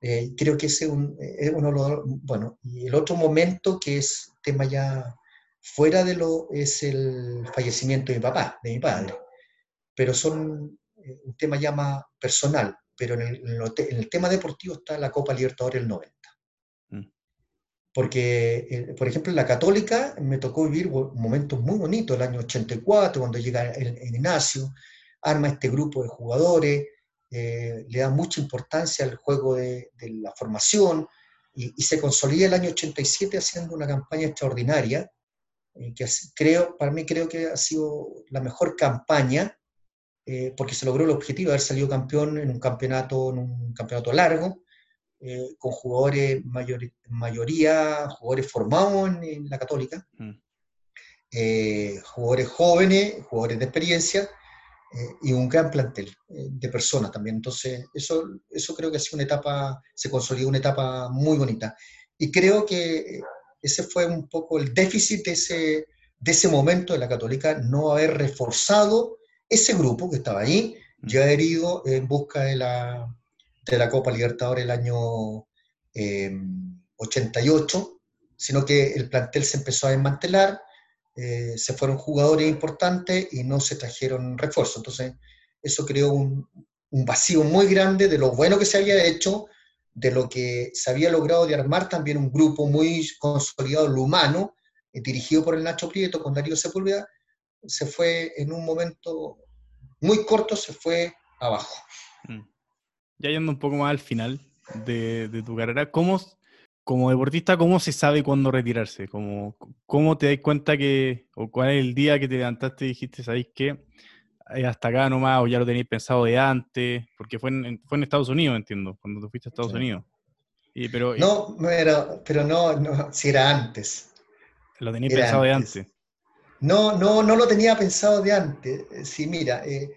Eh, creo que ese es un, es uno de los, bueno, y el otro momento que es tema ya fuera de lo, es el fallecimiento de mi papá, de mi padre, pero son eh, un tema ya más personal, pero en el, en el tema deportivo está la Copa Libertadores del 90. Mm. Porque, eh, por ejemplo, en la Católica me tocó vivir momentos muy bonitos, el año 84, cuando llega el, el Ignacio, arma este grupo de jugadores, eh, le da mucha importancia al juego de, de la formación y, y se consolida el año 87 haciendo una campaña extraordinaria, eh, que creo, para mí creo que ha sido la mejor campaña, eh, porque se logró el objetivo de haber salido campeón en un campeonato, en un campeonato largo, eh, con jugadores, mayor- mayoría jugadores formados en, en la Católica, Mm. eh, jugadores jóvenes, jugadores de experiencia, eh, y un gran plantel de personas también. Entonces, eso, eso creo que ha sido una etapa, se consolidó una etapa muy bonita. Y creo que ese fue un poco el déficit de ese, de ese momento de la Católica, no haber reforzado ese grupo que estaba ahí, ya haber ido en busca de la, de la Copa Libertadores el año eh, 88, sino que el plantel se empezó a desmantelar, eh, se fueron jugadores importantes y no se trajeron refuerzos. Entonces, eso creó un, un vacío muy grande de lo bueno que se había hecho, de lo que se había logrado de armar también un grupo muy consolidado, lo humano, eh, dirigido por el Nacho Prieto con Darío Sepúlveda, se fue en un momento muy corto, se fue abajo. Mm. Ya yendo un poco más al final de, tu carrera, ¿cómo, como deportista, cómo se sabe cuándo retirarse? ¿Cómo, ¿Cómo te das cuenta que, o cuál es el día que te levantaste y dijiste, ¿sabéis qué? Eh, Hasta acá nomás, o ya lo tenéis pensado de antes, porque fue en, fue en Estados Unidos, entiendo, cuando tú fuiste a Estados Sí. Unidos. Y, pero y- No, pero, pero no, no, si era antes. lo tenéis era pensado de antes. No, no, no lo tenía pensado de antes. Eh, Sí, mira, eh,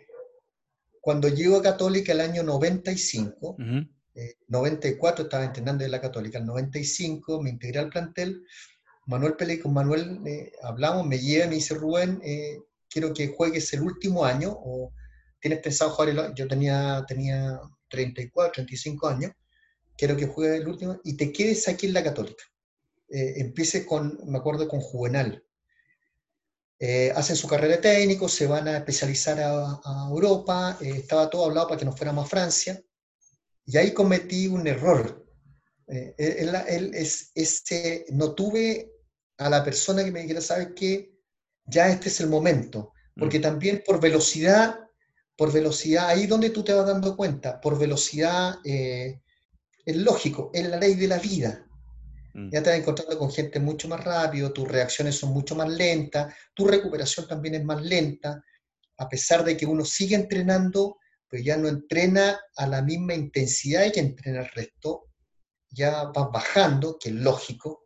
cuando llego a Católica el año 95, Ujú. eh, 94 estaba entrenando en la Católica, el 95 me integré al plantel, Manuel Pele, con Manuel eh, hablamos, me lleva y me dice, Rubén, eh, quiero que juegues el último año, o tienes pensado jugar, el, yo tenía, tenía 34, 35 años, quiero que juegues el último, y te quedes aquí en la Católica. Eh, empieces con, me acuerdo, con Juvenal. Eh, hacen su carrera de técnico, se van a especializar a, a Europa, eh, estaba todo hablado para que nos fuéramos a Francia, y ahí cometí un error. Eh, él, él es, no tuve a la persona que me dijera, ¿sabes qué? Ya este es el momento. Porque Mm. también por velocidad, por velocidad, ahí donde tú te vas dando cuenta, por velocidad, eh, es lógico, es la ley de la vida. Mm. Ya te vas encontrando con gente mucho más rápido, tus reacciones son mucho más lentas, tu recuperación también es más lenta, a pesar de que uno sigue entrenando, pero ya no entrena a la misma intensidad que entrena el resto, ya vas bajando, que es lógico.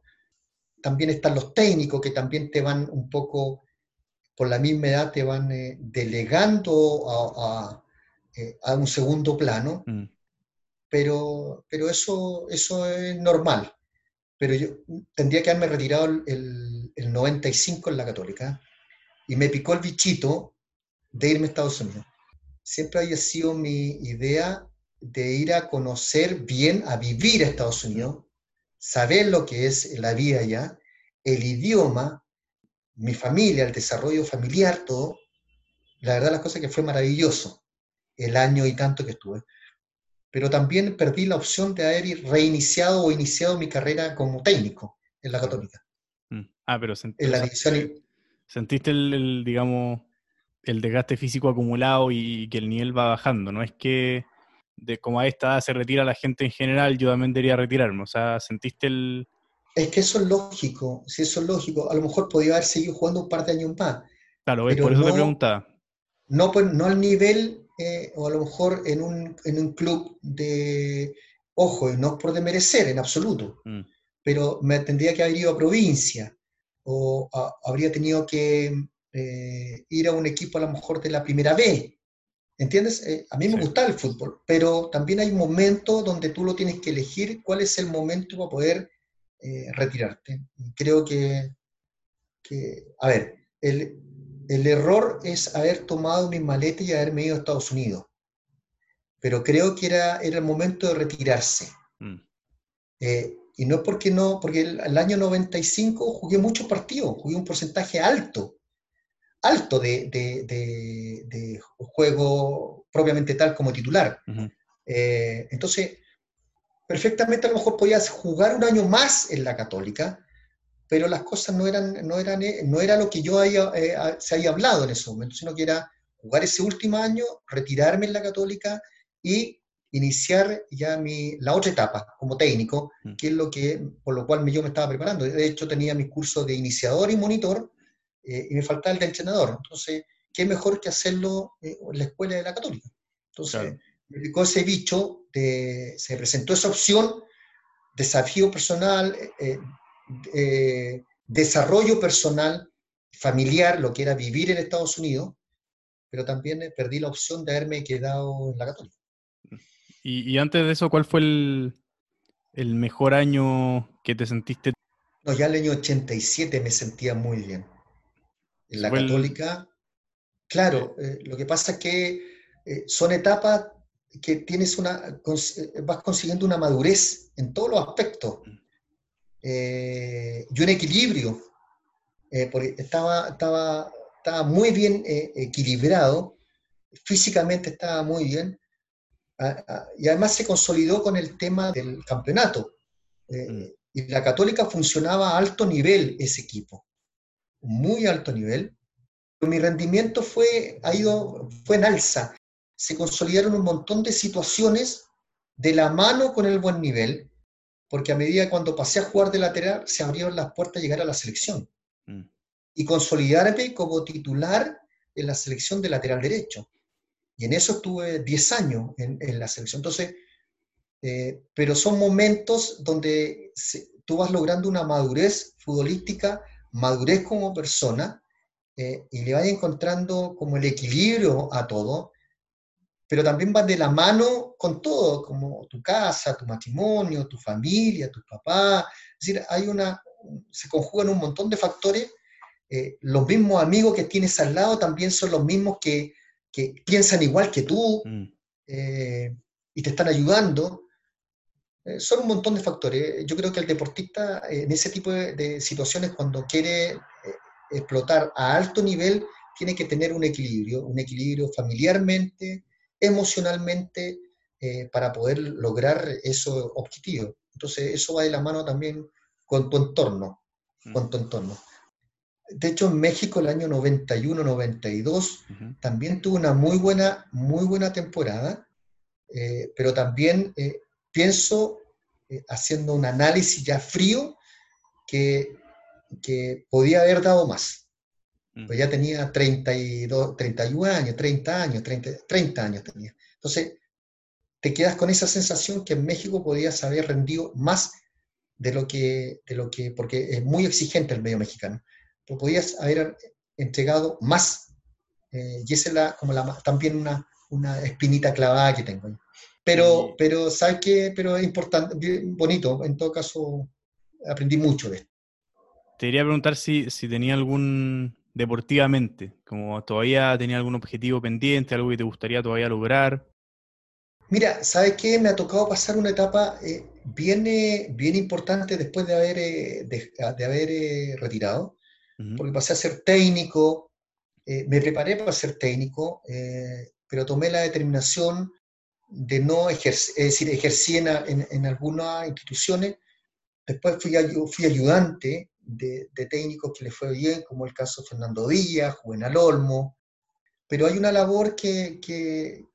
También están los técnicos que también te van un poco, por la misma edad, te van eh, delegando a, a, eh, a un segundo plano, Mm. pero, pero eso, eso es normal. Pero yo tendría que haberme retirado el, el, el 95 en la Católica y me picó el bichito de irme a Estados Unidos. Siempre había sido mi idea de ir a conocer bien, a vivir a Estados Unidos, saber lo que es la vida allá, el idioma, mi familia, el desarrollo familiar, todo. La verdad, las cosas que fue maravilloso el año y tanto que estuve. Pero también perdí la opción de haber reiniciado o iniciado mi carrera como técnico en la Católica, Mm. Ah, pero sent- en la división. sentiste el, el, digamos, el desgaste físico acumulado y que el nivel va bajando. No es que de como a esta edad se retira la gente en general, yo también debería retirarme. O sea, sentiste el... Es que eso es lógico, si eso es lógico. A lo mejor podía haber seguido jugando un par de años más. Claro, por eso te no- preguntaba. No, pues, no al nivel, eh, o a lo mejor en un, en un club de, ojo, y no es por demerecer en absoluto, Mm. pero me tendría que haber ido a provincia, o a- habría tenido que eh, ir a un equipo a lo mejor de la primera B. ¿Entiendes? Eh, a mí me Sí. gusta el fútbol, pero también hay momentos donde tú lo tienes que elegir cuál es el momento para poder eh, retirarte. Creo que, que, a ver, el, el error es haber tomado mis maletas y haberme ido a Estados Unidos. Pero creo que era, era el momento de retirarse. Mm. Eh, y no porque no, porque el, el año 95 jugué muchos partidos, jugué un porcentaje alto, alto de, de, de- de juego propiamente tal como titular. Eh, entonces, perfectamente a lo mejor podías jugar un año más en la Católica, pero las cosas no eran, no eran, eh, no era lo que yo haya, eh, se haya hablado en ese momento, sino que era jugar ese último año, retirarme en la Católica y iniciar ya mi, la otra etapa como técnico, Mm. que es lo que, por lo cual yo me estaba preparando. De hecho, tenía mis cursos de iniciador y monitor, eh, y me faltaba el de entrenador. Entonces, ¿qué mejor que hacerlo en la escuela de la Católica? Entonces, Claro. me picó ese bicho, de, se presentó esa opción, desafío personal, eh, eh, desarrollo personal, familiar, lo que era vivir en Estados Unidos, pero también eh, perdí la opción de haberme quedado en la Católica. Y, y antes de eso, ¿cuál fue el, el mejor año que te sentiste? No, ya el año 87 me sentía muy bien. En la el- Católica, claro, eh, lo que pasa es que eh, son etapas que tienes una, eh, vas consiguiendo una madurez en todos los aspectos eh, y un equilibrio, eh, porque estaba, estaba, estaba muy bien eh, equilibrado, físicamente estaba muy bien, ah, ah, y además se consolidó con el tema del campeonato. Mm. Y la Católica funcionaba a alto nivel ese equipo, muy alto nivel. Mi rendimiento fue, ha ido, fue en alza. Se consolidaron un montón de situaciones de la mano con el buen nivel, porque a medida cuando pasé a jugar de lateral se abrieron las puertas a llegar a la selección Mm. y consolidarme como titular en la selección de lateral derecho. Y en eso estuve 10 años en, en la selección. Entonces, eh, pero son momentos donde se- tú vas logrando una madurez futbolística, madurez como persona, eh, y le vas encontrando como el equilibrio a todo. Pero también va de la mano con todo, como tu casa, tu matrimonio, tu familia, tus papás. Es decir, hay una, se conjugan un montón de factores. Eh, los mismos amigos que tienes al lado también son los mismos que, que piensan igual que tú Mm, eh, y te están ayudando. Eh, son un montón de factores. Yo creo que el deportista eh, en ese tipo de, de situaciones, cuando quiere eh, explotar a alto nivel, tiene que tener un equilibrio, un equilibrio familiarmente, emocionalmente, eh, para poder lograr esos objetivos. Entonces, eso va de la mano también con tu entorno, mm, con tu entorno. De hecho, en México el año 91-92 ujú. también tuvo una muy buena, muy buena temporada, eh, pero también eh, pienso, haciendo un análisis ya frío, que, que podía haber dado más. Pues ya tenía 32, 31 años, 30 años, 30, 30 años tenía. Entonces, te quedas con esa sensación que en México podías haber rendido más de lo que, de lo que porque es muy exigente el medio mexicano, pero podías haber entregado más. eh, y esa es la, como la, también una, una espinita clavada que tengo. Pero, pero ¿sabes qué? Pero es importante, bonito, en todo caso, aprendí mucho de esto. Te quería preguntar si, si tenía algún deportivamente, como todavía tenía algún objetivo pendiente, algo que te gustaría todavía lograr. Mira, ¿sabes qué? Me ha tocado pasar una etapa eh, bien, eh, bien importante después de haber, eh, de, de haber eh, retirado, Ujú, porque pasé a ser técnico, me preparé para ser técnico, pero tomé la determinación de no ejercer, es decir, ejercí en, en- en algunas instituciones, después fui, fui ayudante de, de técnicos que les fue bien, como el caso de Fernando Díaz, Juvenal Olmo, pero hay una labor que, que-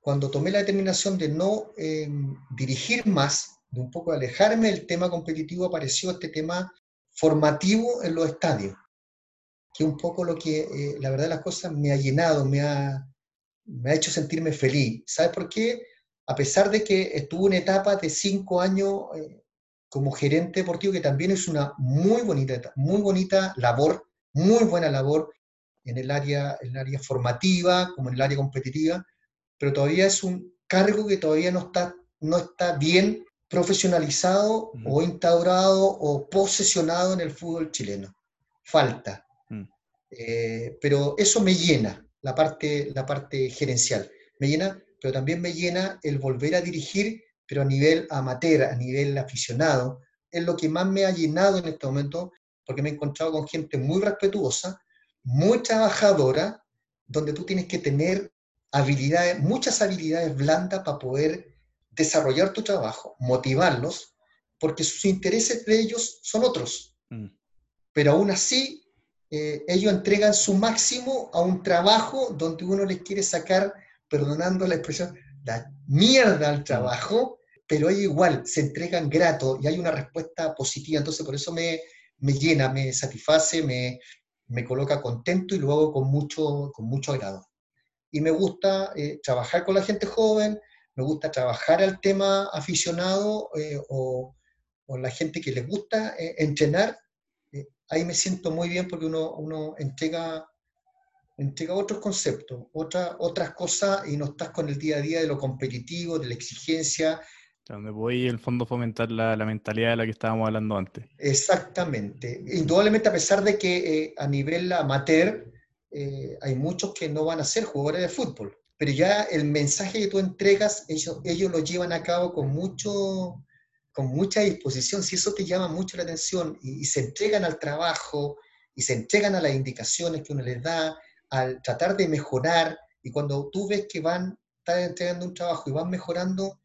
cuando tomé la determinación de no eh, dirigir más, de un poco alejarme del tema competitivo, apareció este tema formativo en los estadios, que un poco lo que, eh, la verdad, las cosas me ha llenado, me ha, me ha hecho sentirme feliz. ¿Sabes por qué? A pesar de que estuve una etapa de cinco años eh, como gerente deportivo, que también es una muy bonita, muy bonita labor, muy buena labor en el área, en el área formativa, como en el área competitiva, pero todavía es un cargo que todavía no está, no está bien profesionalizado Ujú. o instaurado o posesionado en el fútbol chileno. Falta. Mm. Eh, pero eso me llena, la parte, la parte gerencial. Me llena, pero también me llena el volver a dirigir, pero a nivel amateur, a nivel aficionado. Es lo que más me ha llenado en este momento, porque me he encontrado con gente muy respetuosa, muy trabajadora, donde tú tienes que tener habilidades, muchas habilidades blandas para poder desarrollar tu trabajo, motivarlos, porque sus intereses de ellos son otros. mm, Pero aún así, eh, ellos entregan su máximo a un trabajo donde uno les quiere sacar, perdonando la expresión, la mierda al trabajo, pero ellos igual se entregan grato y hay una respuesta positiva. Entonces, por eso me, me llena, me satisface, me, me coloca contento y lo hago con mucho, con mucho agrado. Y me gusta eh, trabajar con la gente joven, me gusta trabajar al tema aficionado eh, o, o la gente que les gusta eh, entrenar. Eh, ahí me siento muy bien porque uno, uno entrega, entrega otros conceptos, otra, otras cosas y no estás con el día a día de lo competitivo, de la exigencia. Donde voy, en el fondo, fomentar la, la mentalidad de la que estábamos hablando antes. Exactamente. Indudablemente, a pesar de que eh, a nivel amateur eh, hay muchos que no van a ser jugadores de fútbol, pero ya el mensaje que tú entregas, ellos, ellos lo llevan a cabo con, mucho, con mucha disposición. Si eso te llama mucho la atención y, y se entregan al trabajo y se entregan a las indicaciones que uno les da, al tratar de mejorar, y cuando tú ves que van, están entregando un trabajo y van mejorando,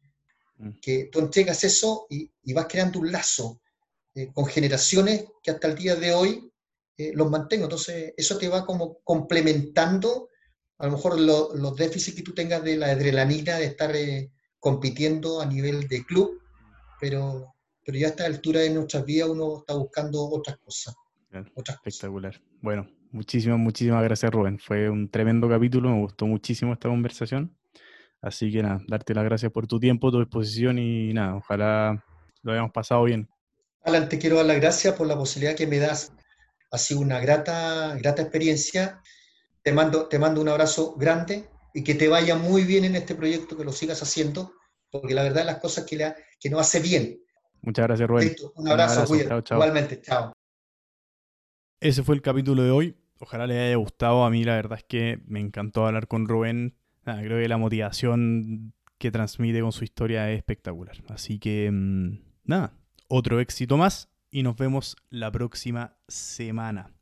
Mm. que tú entregas eso y, y vas creando un lazo eh, con generaciones que hasta el día de hoy eh, los mantengo. Entonces, eso te va como complementando a lo mejor lo- los déficits que tú tengas de la adrenalina de estar eh, compitiendo a nivel de club, pero, pero ya a esta altura de nuestras vidas uno está buscando otras cosas. Claro, Otras cosas. Espectacular. Bueno, muchísimas, muchísimas gracias, Rubén. Fue un tremendo capítulo, me gustó muchísimo esta conversación. Así que nada, darte las gracias por tu tiempo, tu disposición y nada, ojalá lo hayamos pasado bien. Alan, te quiero dar las gracias por la posibilidad que me das. Ha sido una grata, grata experiencia. Te mando, te mando un abrazo grande y que te vaya muy bien en este proyecto, que lo sigas haciendo, porque la verdad las cosas que, la, que no hace bien. Muchas gracias, Rubén. Listo, un abrazo, cuídate. Chao, chao. Igualmente, chao. Ese fue el capítulo de hoy. Ojalá les haya gustado. A mí la verdad es que me encantó hablar con Rubén. Creo que la motivación que transmite con su historia es espectacular. Así que, mm, nada, otro éxito más y nos vemos la próxima semana.